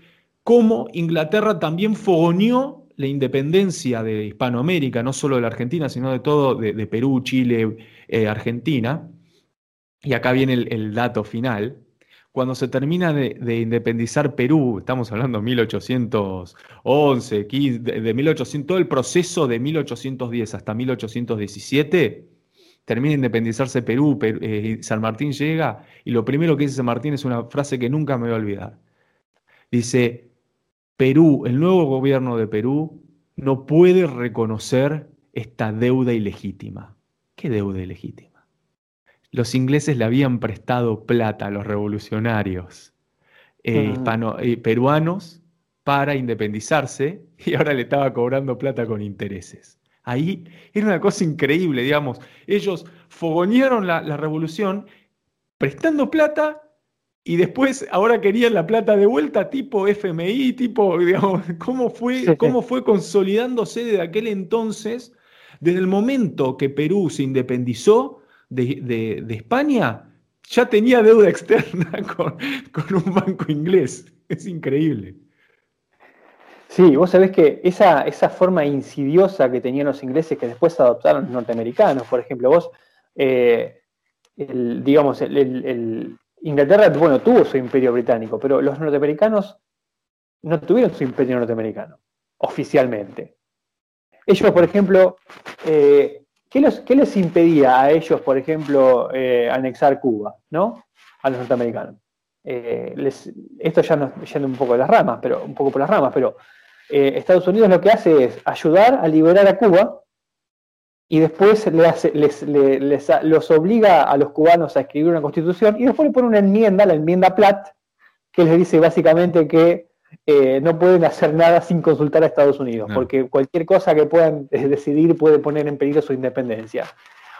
cómo Inglaterra también fogoneó la independencia de Hispanoamérica, no solo de la Argentina, sino de todo, de, Perú, Chile, eh, Argentina, y acá viene el, dato final, cuando se termina de, independizar Perú, estamos hablando de 1811, 15, de, 1800, todo el proceso de 1810 hasta 1817, termina de independizarse Perú, eh, San Martín llega, y lo primero que dice San Martín es una frase que nunca me voy a olvidar. Dice, Perú, el nuevo gobierno de Perú, no puede reconocer esta deuda ilegítima. ¿Qué deuda ilegítima? Los ingleses le habían prestado plata a los revolucionarios eh, ah. eh, peruanos para independizarse y ahora le estaba cobrando plata con intereses. Ahí era una cosa increíble, digamos. Ellos fogonearon la, la revolución prestando plata y después ahora querían la plata de vuelta tipo FMI, tipo, digamos, ¿cómo fue, cómo fue consolidándose desde aquel entonces, desde el momento que Perú se independizó de, España, ya tenía deuda externa con, un banco inglés. Es increíble. Sí, vos sabés que esa, esa forma insidiosa que tenían los ingleses que después adoptaron los norteamericanos, por ejemplo, vos, eh, digamos, el Inglaterra, bueno, tuvo su imperio británico, pero los norteamericanos no tuvieron su imperio norteamericano, oficialmente. Ellos, por ejemplo, eh, ¿qué, les impedía a ellos, por ejemplo, eh, anexar Cuba, ¿no? A los norteamericanos. Eh, esto ya nos yendo un poco de las ramas, pero un poco por las ramas, pero Estados Unidos lo que hace es ayudar a liberar a Cuba y después les, los obliga a los cubanos a escribir una constitución y después le pone una enmienda, la enmienda Platt, que les dice básicamente que eh, no pueden hacer nada sin consultar a Estados Unidos, porque cualquier cosa que puedan eh, decidir puede poner en peligro su independencia.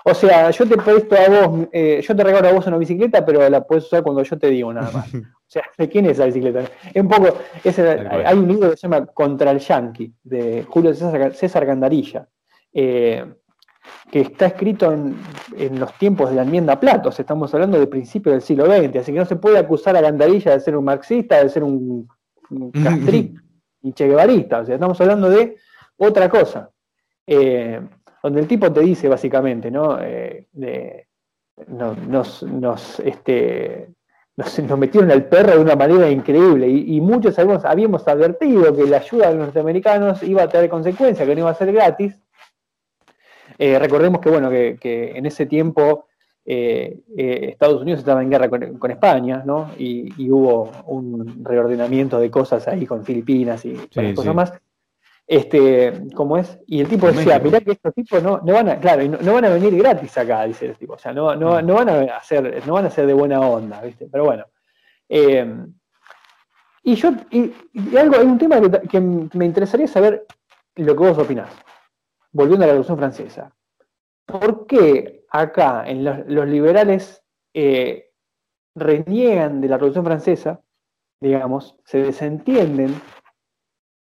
O sea, yo te presto a vos, eh, yo te regalo a vos una bicicleta, pero la puedes usar cuando yo te digo nada más. O sea, ¿de quién es esa bicicleta? Es un poco, hay un libro que se llama Contra el Yankee, de Julio César, César Gandarilla que está escrito en, los tiempos de la enmienda Platos, estamos hablando de principios del siglo XX, así que no se puede acusar a Gandarilla de ser un marxista, de ser un, un y che o sea, estamos hablando de otra cosa, eh, donde el tipo te dice básicamente, ¿no? Eh, nos, nos, este, nos, metieron al perro de una manera increíble y, muchos habíamos, habíamos advertido que la ayuda de los norteamericanos iba a tener consecuencias, que no iba a ser gratis, eh, recordemos que, bueno, que, en ese tiempo eh, eh, Estados Unidos estaba en guerra con, España, ¿no? Y, hubo un reordenamiento de cosas ahí con Filipinas y cosas más. Este, ¿cómo es? Y el tipo decía, mirá que estos tipos no, no van a, claro, no, van a venir gratis acá, dice el tipo. O sea, no, no, no van a hacer, no van a ser de buena onda, ¿viste? Pero bueno. y yo, y, algo, hay un tema que, que, me interesaría saber lo que vos opinás volviendo a la Revolución Francesa, ¿por qué acá en los, liberales eh, reniegan de la Revolución Francesa, digamos, se desentienden,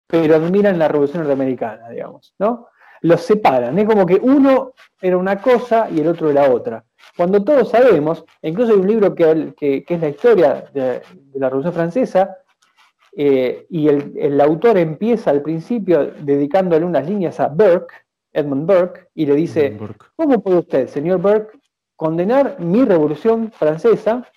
pero admiran la Revolución Norteamericana, digamos, ¿no? Los separan, es como que uno era una cosa y el otro era otra. Cuando todos sabemos, incluso hay un libro que, es la historia de, la Revolución Francesa, eh, y el, el, autor empieza al principio dedicándole unas líneas a Burke, Edmund Burke, y le dice, ¿cómo puede usted, señor Burke, condenar mi revolución francesa,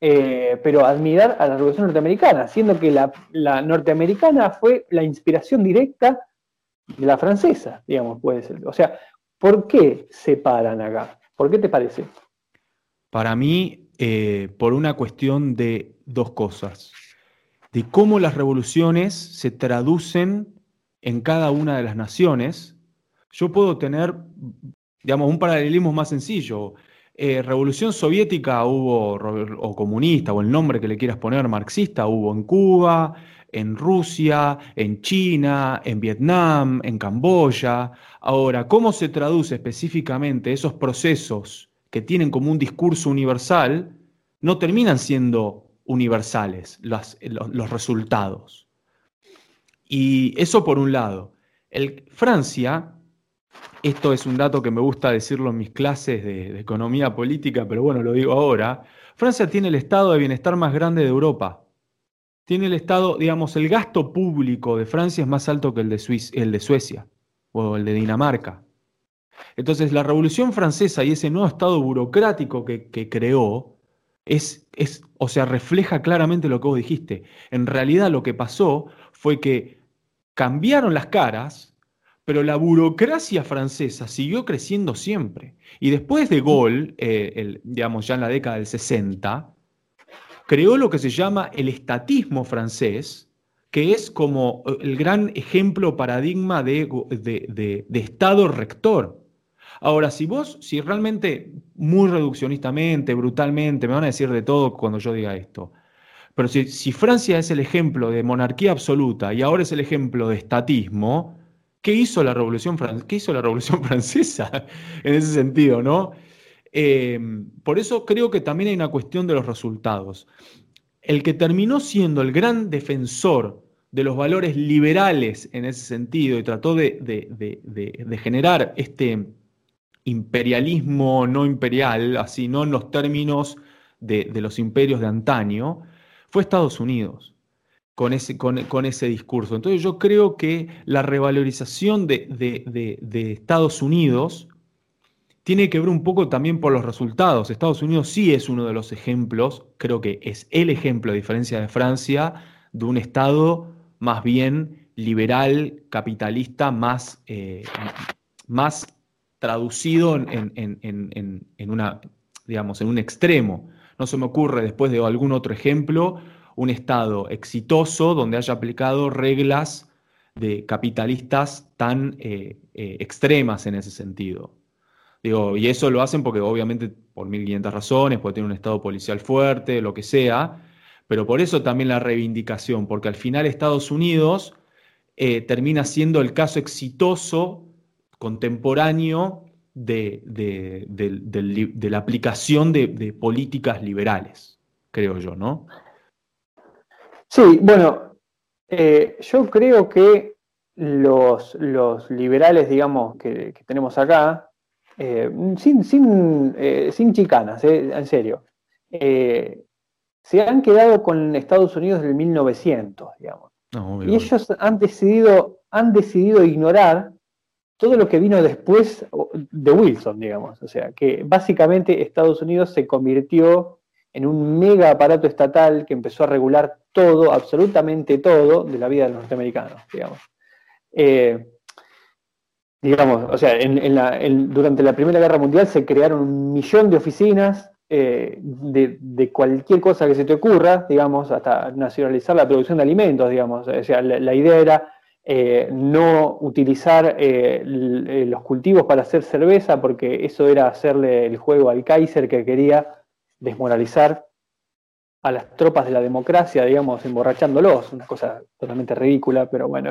eh, pero admirar a la revolución norteamericana, siendo que la, norteamericana fue la inspiración directa de la francesa, digamos, puede ser. O sea, ¿por qué se paran acá? ¿Por qué te parece? Para mí, eh, por una cuestión de dos cosas. De cómo las revoluciones se traducen en cada una de las naciones yo puedo tener, digamos, un paralelismo más sencillo. Eh, Revolución soviética hubo, o comunista, o el nombre que le quieras poner, marxista, hubo en Cuba, en Rusia, en China, en Vietnam, en Camboya. Ahora, ¿cómo se traduce específicamente esos procesos que tienen como un discurso universal? No terminan siendo universales los, los, resultados. Y eso por un lado. El, Francia esto es un dato que me gusta decirlo en mis clases de, economía política, pero bueno, lo digo ahora. Francia tiene el estado de bienestar más grande de Europa. Tiene el estado, digamos, el gasto público de Francia es más alto que el de, el de Suecia o el de Dinamarca. Entonces, la Revolución Francesa y ese nuevo estado burocrático que, que creó es, es, o sea, refleja claramente lo que vos dijiste. En realidad, lo que pasó fue que cambiaron las caras pero la burocracia francesa siguió creciendo siempre. Y después de Gaulle, eh, digamos ya en la década del 60, creó lo que se llama el estatismo francés, que es como eh, el gran ejemplo paradigma de, de, Estado rector. Ahora, si vos, si realmente muy reduccionistamente, brutalmente, me van a decir de todo cuando yo diga esto, Pero si, Francia es el ejemplo de monarquía absoluta y ahora es el ejemplo de estatismo, ¿qué hizo la Revolución, ¿qué hizo la Revolución Francesa en ese sentido, no? Em, por eso creo que también hay una cuestión de los resultados. El que terminó siendo el gran defensor de los valores liberales en ese sentido y trató de, generar este imperialismo no imperial, así no en los términos de, los imperios de antaño, fue Estados Unidos con ese, con, ese discurso. Entonces yo creo que la revalorización de, Estados Unidos tiene que ver un poco también por los resultados. Estados Unidos sí es uno de los ejemplos, creo que es el ejemplo, a diferencia de Francia, de un Estado más bien liberal, capitalista, más, eh, más traducido en, en, una, digamos, en un extremo. No se me ocurre, después de algún otro ejemplo, un Estado exitoso donde haya aplicado reglas de capitalistas tan eh, eh, extremas en ese sentido. Digo, y eso lo hacen porque obviamente por 1.500 razones, puede tener un Estado policial fuerte, lo que sea, pero por eso también la reivindicación, porque al final Estados Unidos eh, termina siendo el caso exitoso contemporáneo de, la aplicación de, políticas liberales, creo yo, ¿no? Sí, bueno, eh, yo creo que los, liberales, digamos, que, tenemos acá, eh, sin, sin, eh, sin, chicanas, en serio, se han quedado con Estados Unidos del 1900, digamos. y ellos han decidido, han decidido ignorar todo lo que vino después de Wilson, digamos. O sea, que básicamente Estados Unidos se convirtió en un mega aparato estatal que empezó a regular todo, absolutamente todo, de la vida de los norteamericanos, digamos. Eh, digamos, o sea, durante la Primera Guerra Mundial se crearon un millón de oficinas eh, de, cualquier cosa que se te ocurra, digamos, hasta nacionalizar la producción de alimentos, digamos. O sea, la idea era eh, no utilizar los cultivos para hacer cerveza, porque eso era hacerle el juego al Kaiser que quería desmoralizar a las tropas de la democracia, digamos, emborrachándolos, una cosa totalmente ridícula, pero bueno,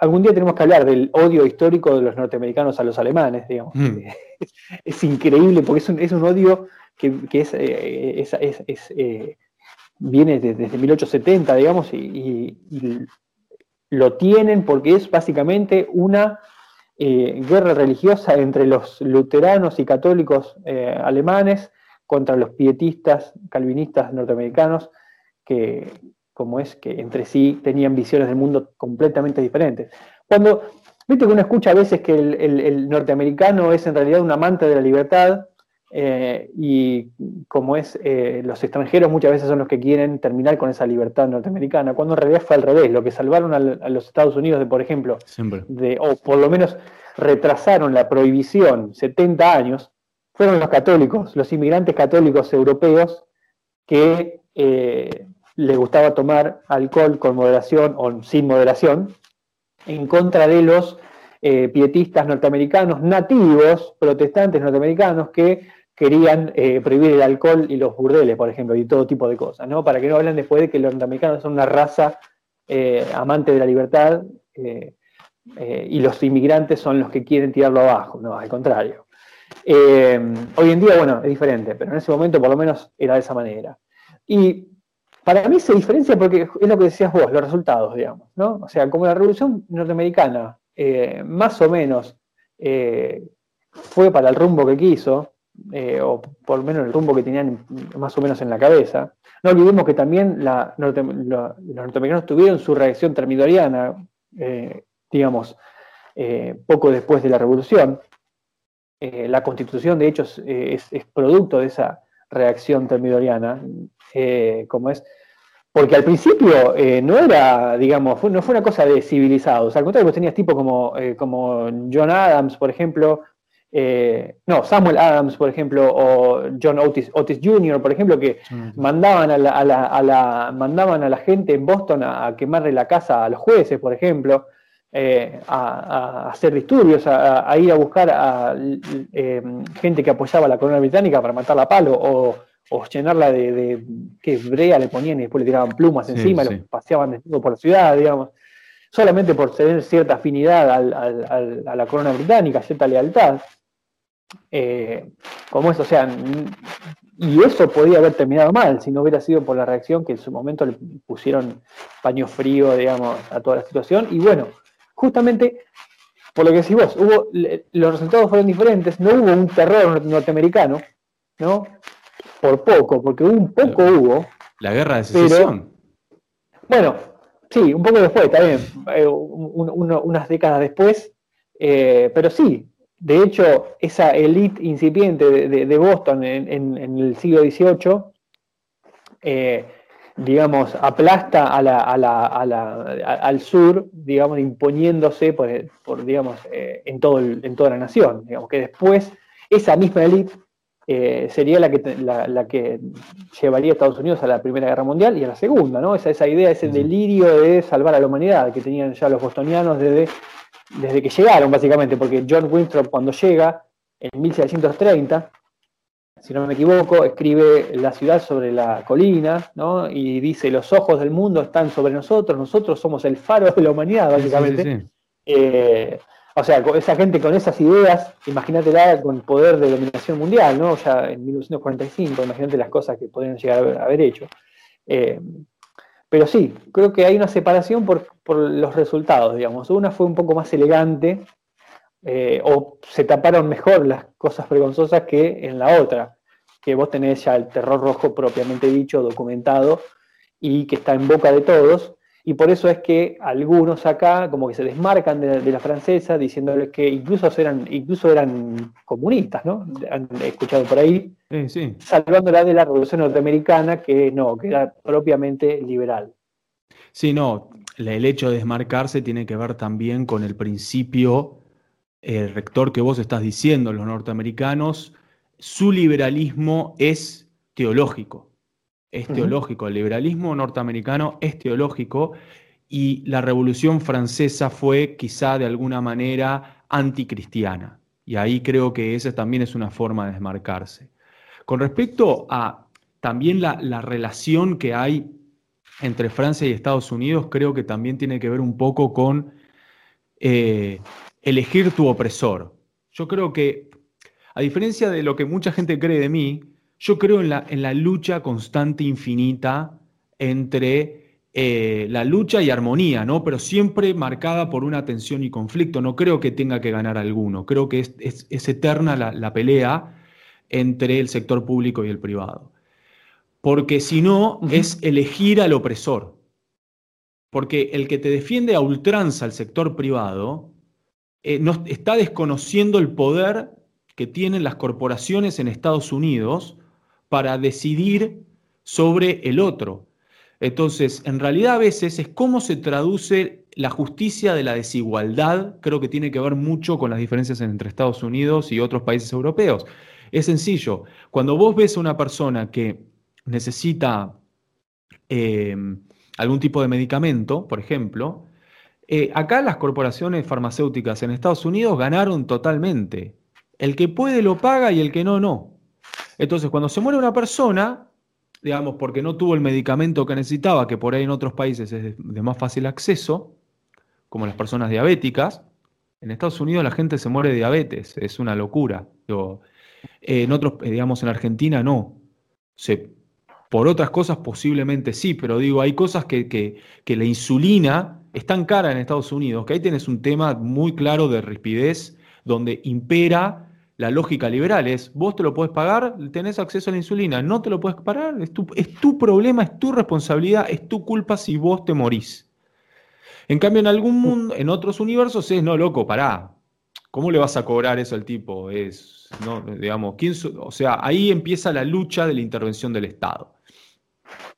algún día tenemos que hablar del odio histórico de los norteamericanos a los alemanes, digamos. Mm. Es, increíble porque es un, es un odio que, es, viene desde, 1870, digamos, y lo tienen porque es básicamente una eh, guerra religiosa entre los luteranos y católicos eh, alemanes contra los pietistas calvinistas norteamericanos, que como es que entre sí tenían visiones del mundo completamente diferentes. Cuando, viste que uno escucha a veces que el norteamericano es en realidad un amante de la libertad, eh, y como es, eh, los extranjeros muchas veces son los que quieren terminar con esa libertad norteamericana, cuando en realidad fue al revés, lo que salvaron a, los Estados Unidos de, por ejemplo, de, o por lo menos retrasaron la prohibición 70 años, fueron los católicos, los inmigrantes católicos europeos que eh, les gustaba tomar alcohol con moderación o sin moderación, en contra de los pietistas norteamericanos nativos, protestantes norteamericanos, que querían eh, prohibir el alcohol y los burdeles, por ejemplo, y todo tipo de cosas, ¿no? Para que no hablen después de que los norteamericanos son una raza eh, amante de la libertad eh, y los inmigrantes son los que quieren tirarlo abajo, no, al contrario. Hoy en día, bueno, es diferente, pero en ese momento por lo menos era de esa manera. Y para mí se diferencia porque es lo que decías vos, los resultados, digamos, ¿no? O sea, como la revolución norteamericana, más o menos, fue para el rumbo que quiso, eh, o por lo menos el rumbo que tenían más o menos en la cabeza. No olvidemos que también los norteamericanos tuvieron su reacción termidoriana, eh, digamos, eh, poco después de la revolución. La constitución, de hecho, es, producto de esa reacción termidoriana, como es, porque al principio no era, digamos, no fue una cosa de civilizados, al contrario, vos tenías tipos como, como John Adams, por ejemplo, eh, no, Samuel Adams, por ejemplo, o John Otis, Otis Jr., por ejemplo, que mandaban, a la, mandaban a la gente en Boston a, quemarle la casa a los jueces, por ejemplo, eh, a, hacer disturbios, a, ir a buscar a eh, gente que apoyaba a la corona británica para matarla a palo, o, o llenarla de, de que brea le ponían y después le tiraban plumas encima, lo paseaban desnudo por la ciudad, digamos, solamente por tener cierta afinidad a la corona británica, cierta lealtad. Eh, como eso, o sea, y eso podía haber terminado mal si no hubiera sido por la reacción que en su momento le pusieron paño frío, digamos, a toda la situación. Y bueno, justamente por lo que decís vos, hubo, los resultados fueron diferentes, no hubo un terror norteamericano, ¿no? Por poco, porque un poco hubo. La guerra de secesión. bueno, sí, un poco después, también, eh, unas décadas después, eh, pero sí, de hecho, esa élite incipiente de, Boston en, el siglo XVIII, eh, digamos, aplasta al sur, digamos, imponiéndose por, digamos, eh, en, todo en toda la nación. Digamos, que después esa misma élite eh, sería la que, la, que llevaría a Estados Unidos a la Primera Guerra Mundial y a la Segunda, ¿no? Esa, esa idea, ese delirio de salvar a la humanidad que tenían ya los bostonianos desde desde que llegaron, básicamente, porque John Winthrop cuando llega, en 1730, si no me equivoco, escribe La ciudad sobre la colina, ¿no? Y dice, los ojos del mundo están sobre nosotros, nosotros somos el faro de la humanidad, básicamente. Eh, o sea, esa gente con esas ideas, imagínatela con poder de dominación mundial, ¿no? Ya en 1945, imagínate las cosas que podrían llegar a haber, hecho. Eh, pero sí, creo que hay una separación por, los resultados, digamos. Una fue un poco más elegante, eh, o se taparon mejor las cosas vergonzosas que en la otra, que vos tenés ya el terror rojo propiamente dicho, documentado, y que está en boca de todos, y por eso es que algunos acá como que se desmarcan de, la francesa diciéndoles que incluso eran, incluso eran comunistas, ¿no? Han escuchado por ahí, salvándola de la revolución norteamericana que no, que era propiamente liberal. Sí, no, el hecho de desmarcarse tiene que ver también con el principio el rector que vos estás diciendo, los norteamericanos, su liberalismo es teológico es teológico, el liberalismo norteamericano es teológico y la Revolución Francesa fue quizá de alguna manera anticristiana. Y ahí creo que esa también es una forma de desmarcarse. Con respecto a también la, relación que hay entre Francia y Estados Unidos, creo que también tiene que ver un poco con eh, elegir tu opresor. Yo creo que, a diferencia de lo que mucha gente cree de mí, yo creo en la, en la lucha constante, infinita, entre eh, la lucha y armonía, ¿no? Pero siempre marcada por una tensión y conflicto. No creo que tenga que ganar alguno. Creo que es, eterna la, pelea entre el sector público y el privado. Porque si no, es elegir al opresor. Porque el que te defiende a ultranza al sector privado eh, está desconociendo el poder que tienen las corporaciones en Estados Unidos para decidir sobre el otro. Entonces, en realidad a veces es cómo se traduce la justicia de la desigualdad, creo que tiene que ver mucho con las diferencias entre Estados Unidos y otros países europeos. Es sencillo, cuando vos ves a una persona que necesita em, algún tipo de medicamento, por ejemplo, eh, acá las corporaciones farmacéuticas en Estados Unidos ganaron totalmente. El que puede lo paga y el que no, no. Entonces, cuando se muere una persona, digamos, porque no tuvo el medicamento que necesitaba, que por ahí en otros países es de, más fácil acceso, como las personas diabéticas, en Estados Unidos la gente se muere de diabetes, es una locura. en otros, eh, digamos, en Argentina no. por otras cosas posiblemente sí, pero digo, hay cosas que, que, la insulina es tan cara en Estados Unidos que ahí tienes un tema muy claro de rispidez donde impera la lógica liberal es, vos te lo puedes pagar, tenés acceso a la insulina, no te lo puedes pagar, es tu, es tu problema, es tu responsabilidad, es tu culpa si vos te morís. En cambio, en algún mundo, en otros universos es, no, loco, pará, ¿cómo le vas a cobrar eso al tipo? Es, no, digamos, ¿quién, o sea, ahí empieza la lucha de la intervención del Estado.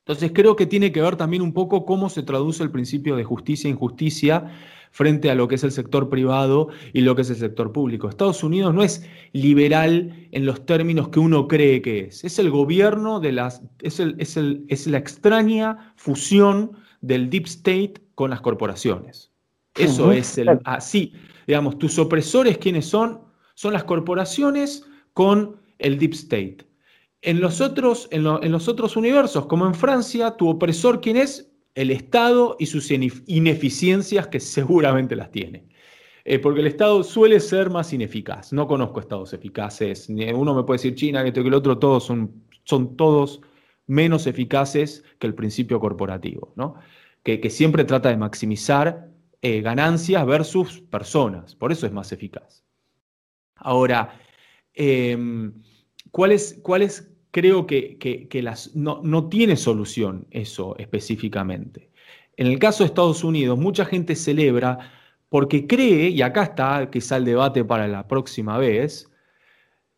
Entonces creo que tiene que ver también un poco cómo se traduce el principio de justicia e injusticia frente a lo que es el sector privado y lo que es el sector público. Estados Unidos no es liberal en los términos que uno cree que es. Es el gobierno de las. es, el, es, el, es la extraña fusión del deep state con las corporaciones. Eso es el. Así, digamos, tus opresores, ¿quiénes son? Son las corporaciones con el deep state. En los, otros, en, los otros universos, como en Francia, tu opresor, ¿quién es? El Estado y sus ineficiencias, que seguramente las tiene. Eh, porque el Estado suele ser más ineficaz. No conozco estados eficaces. Uno me puede decir China, que esto que el otro, todos son, son todos menos eficaces que el principio corporativo, ¿no? que, siempre trata de maximizar eh, ganancias versus personas. Por eso es más eficaz. Ahora, em, ¿cuáles, creo que, las, no, no, tiene solución eso específicamente? En el caso de Estados Unidos, mucha gente celebra porque cree, y acá está quizá el debate para la próxima vez,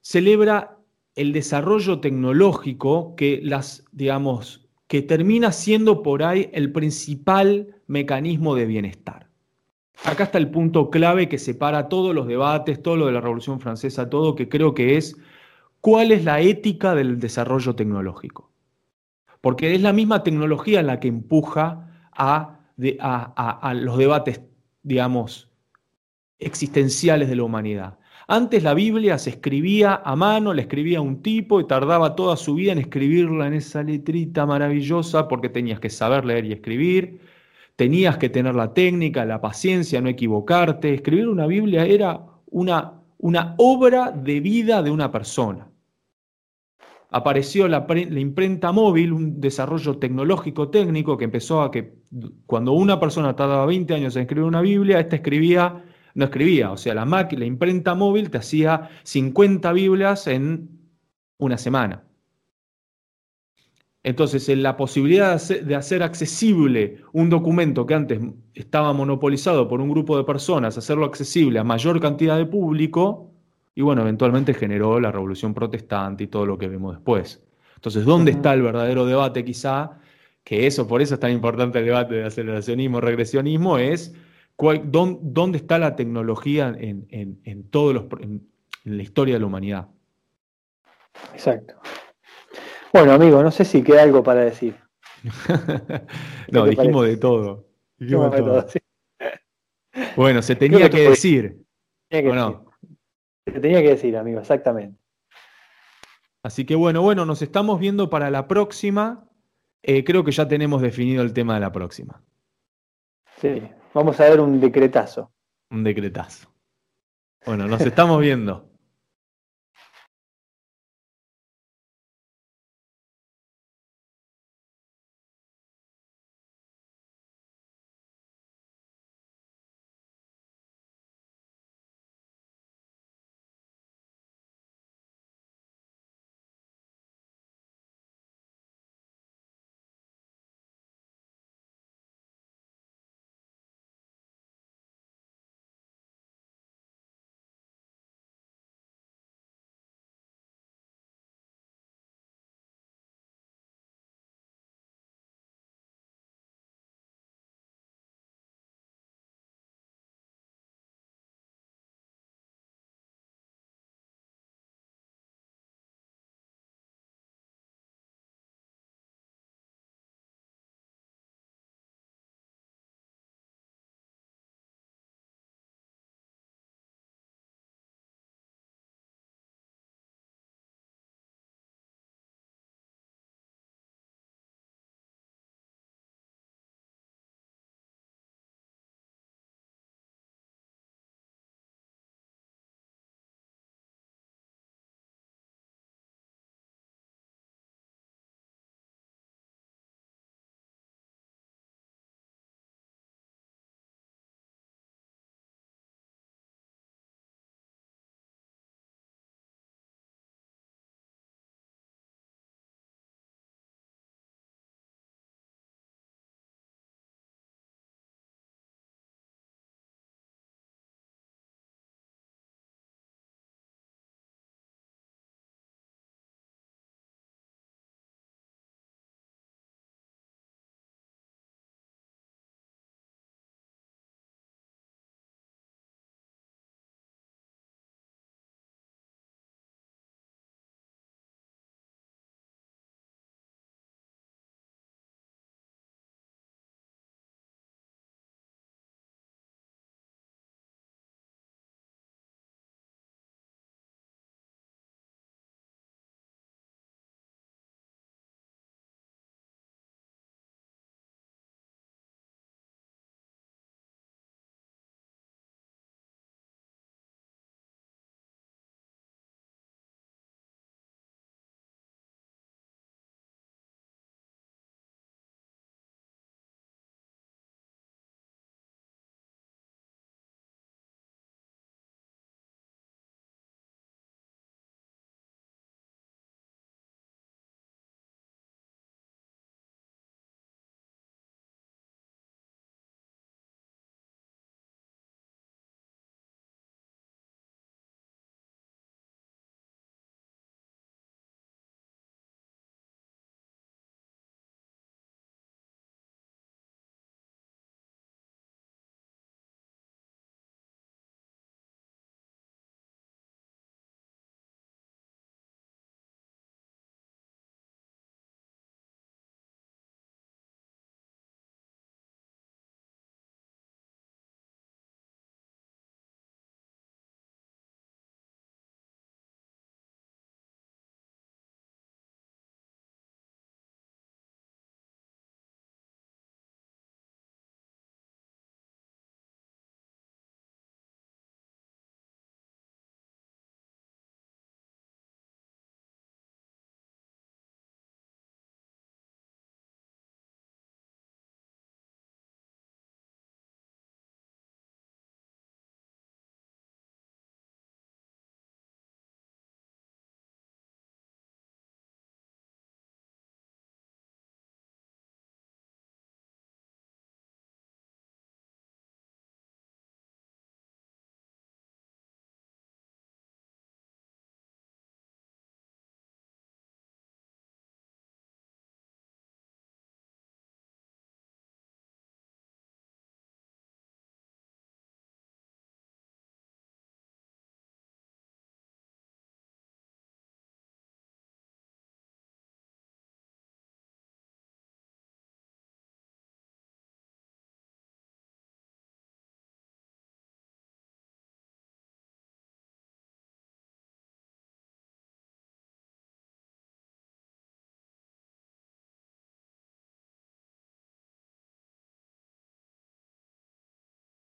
celebra el desarrollo tecnológico que las, digamos, que termina siendo por ahí el principal mecanismo de bienestar. Acá está el punto clave que separa todos los debates, todo lo de la Revolución Francesa, todo que creo que es cuál es la ética del desarrollo tecnológico. Porque es la misma tecnología la que empuja a, los debates, digamos, existenciales de la humanidad. Antes la Biblia se escribía a mano, la escribía un tipo y tardaba toda su vida en escribirla en esa letrita maravillosa porque tenías que saber leer y escribir, tenías que tener la técnica, la paciencia, no equivocarte. Escribir una Biblia era una obra de vida de una persona. Apareció la, imprenta móvil, un desarrollo tecnológico técnico que empezó a que cuando una persona tardaba 20 años en escribir una Biblia, esta escribía no escribía. O sea, la, la imprenta móvil te hacía 50 Biblias en una semana. Entonces, en la posibilidad de hacer, accesible un documento que antes estaba monopolizado por un grupo de personas, hacerlo accesible a mayor cantidad de público, y bueno, eventualmente generó la revolución protestante y todo lo que vemos después. Entonces, ¿dónde está el verdadero debate quizá? Que eso, por eso es tan importante el debate de aceleracionismo, regresionismo, es ¿Dónde está la tecnología en, todos los, en, la historia de la humanidad? Exacto. Bueno, amigo, no sé si queda algo para decir. no, dijimos de todo. Bueno, se tenía que, decir. no? Se tenía que decir, amigo, exactamente. Así que bueno, bueno, nos estamos viendo para la próxima. Eh, creo que ya tenemos definido el tema de la próxima. Sí, Vamos a ver un decretazo. Un decretazo. Bueno, nos estamos viendo.